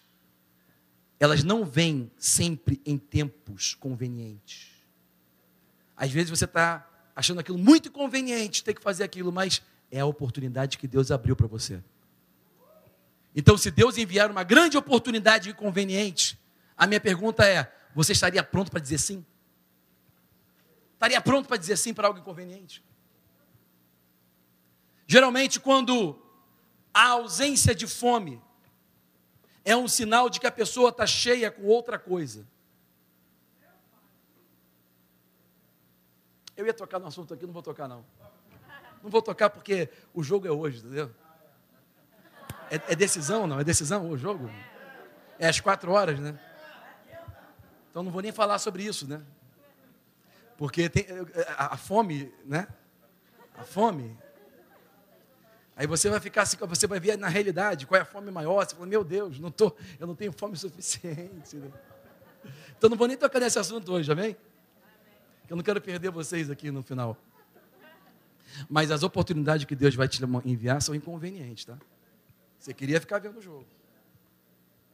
elas não vêm sempre em tempos convenientes. Às vezes você está achando aquilo muito conveniente, ter que fazer aquilo, mas é a oportunidade que Deus abriu para você. Então, se Deus enviar uma grande oportunidade inconveniente, a minha pergunta é: você estaria pronto para dizer sim? Estaria pronto para dizer sim para algo inconveniente? Geralmente, quando a ausência de fome é um sinal de que a pessoa está cheia com outra coisa. Eu ia tocar no assunto aqui, não vou tocar não. Não vou tocar porque o jogo é hoje, entendeu? É, é decisão, não? É decisão o jogo? É às quatro horas, né? Então não vou nem falar sobre isso, né? Porque tem, a, a fome, né? A fome Aí você vai ficar assim, você vai ver na realidade qual é a fome maior. Você fala, meu Deus, não tô, eu não tenho fome suficiente. Né? Então não vou nem tocar nesse assunto hoje, amém? Eu não quero perder vocês aqui no final. Mas as oportunidades que Deus vai te enviar são inconvenientes, tá? Você queria ficar vendo o jogo.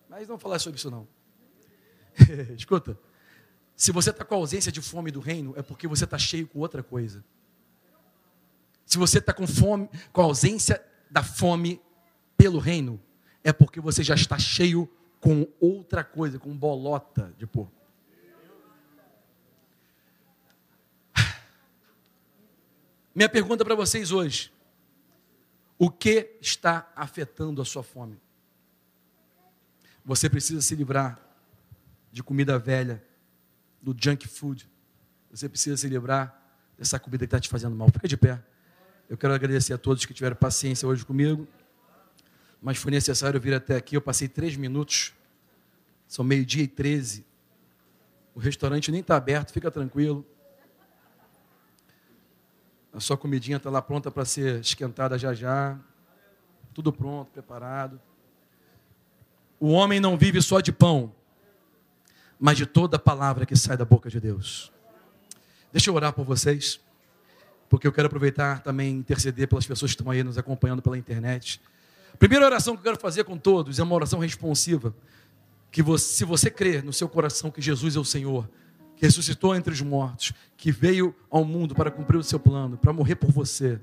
Mas não falar sobre isso não. Escuta, se você está com ausência de fome do reino, é porque você está cheio com outra coisa. Se você está com fome, com ausência da fome pelo reino, é porque você já está cheio com outra coisa, com bolota de porco. Minha pergunta para vocês hoje: o que está afetando a sua fome? Você precisa se livrar de comida velha, do junk food. Você precisa se livrar dessa comida que está te fazendo mal. Fica de pé. Eu quero agradecer a todos que tiveram paciência hoje comigo. Mas foi necessário vir até aqui. Eu passei três minutos. São meio-dia e treze. O restaurante nem está aberto, fica tranquilo. A sua comidinha está lá pronta para ser esquentada já já. Tudo pronto, preparado. O homem não vive só de pão, mas de toda palavra que sai da boca de Deus. Deixa eu orar por vocês, porque eu quero aproveitar também interceder pelas pessoas que estão aí nos acompanhando pela internet. Primeira oração que eu quero fazer com todos é uma oração responsiva. Que você, se você crer no seu coração que Jesus é o Senhor, que ressuscitou entre os mortos, que veio ao mundo para cumprir o seu plano, para morrer por você.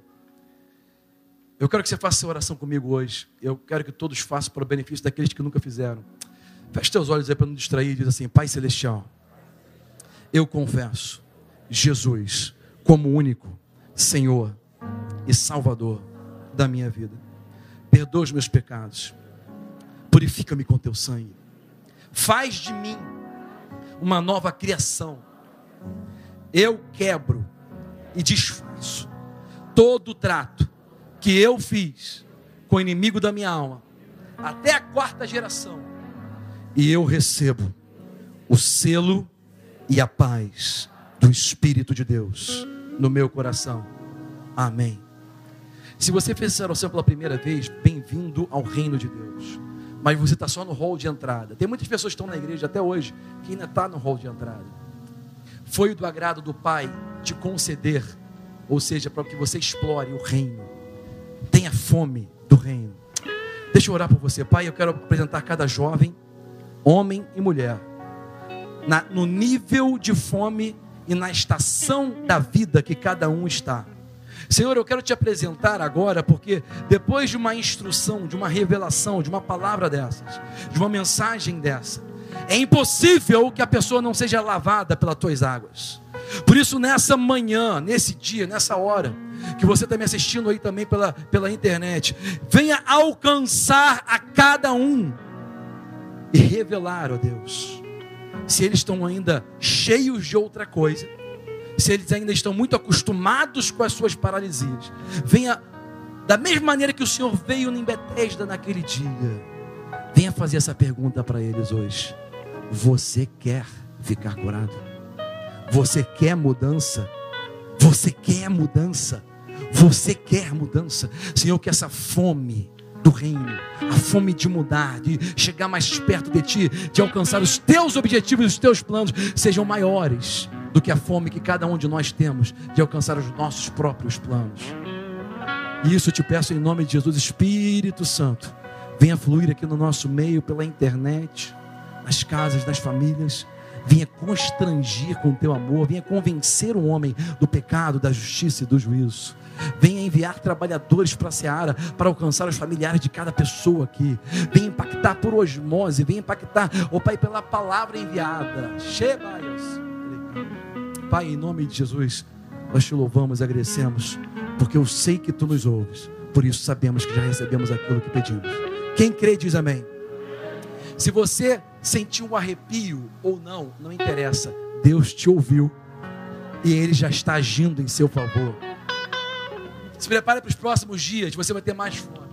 Eu quero que você faça essa oração comigo hoje. Eu quero que todos façam para o benefício daqueles que nunca fizeram. Feche teus olhos aí para não distrair e diz assim: Pai Celestial, eu confesso Jesus como único Senhor e Salvador da minha vida. Perdoa os meus pecados. Purifica-me com teu sangue. Faz de mim uma nova criação. Eu quebro e desfaço todo o trato que eu fiz com o inimigo da minha alma, até a quarta geração, e eu recebo o selo e a paz do Espírito de Deus no meu coração. Amém. Se você fez essa oração pela primeira vez, bem-vindo ao reino de Deus mas você está só no hall de entrada. Tem muitas pessoas que estão na igreja até hoje que ainda está no hall de entrada. Foi do agrado do Pai te conceder, ou seja, para que você explore o reino, tenha fome do reino. Deixa eu orar por você, Pai. Eu quero apresentar cada jovem, homem e mulher, na, no nível de fome e na estação da vida que cada um está. Senhor, eu quero te apresentar agora, porque depois de uma instrução, de uma revelação, de uma palavra dessas, de uma mensagem dessa, é impossível que a pessoa não seja lavada pelas tuas águas. Por isso, nessa manhã, nesse dia, nessa hora, que você está me assistindo aí também pela, pela internet, venha alcançar a cada um e revelar, ó Deus, se eles estão ainda cheios de outra coisa se eles ainda estão muito acostumados com as suas paralisias, venha da mesma maneira que o Senhor veio em Betesda naquele dia. Venha fazer essa pergunta para eles hoje. Você quer ficar curado? Você quer mudança? Você quer mudança? Você quer mudança? Senhor, que essa fome do reino, a fome de mudar, de chegar mais perto de ti, de alcançar os teus objetivos, os teus planos, sejam maiores do que a fome que cada um de nós temos de alcançar os nossos próprios planos. E isso eu te peço em nome de Jesus, Espírito Santo, venha fluir aqui no nosso meio, pela internet, nas casas, nas famílias. Venha constrangir com o teu amor, venha convencer o homem do pecado, da justiça e do juízo. Venha enviar trabalhadores para a seara para alcançar os familiares de cada pessoa aqui. Venha impactar por osmose, venha impactar, ó oh Pai, pela palavra enviada. Shebaias. Pai, em nome de Jesus, nós te louvamos agradecemos, porque eu sei que tu nos ouves, por isso sabemos que já recebemos aquilo que pedimos. Quem crê diz amém. Se você sentiu um arrepio ou não, não interessa, Deus te ouviu e Ele já está agindo em seu favor. Se prepare para os próximos dias, você vai ter mais fome.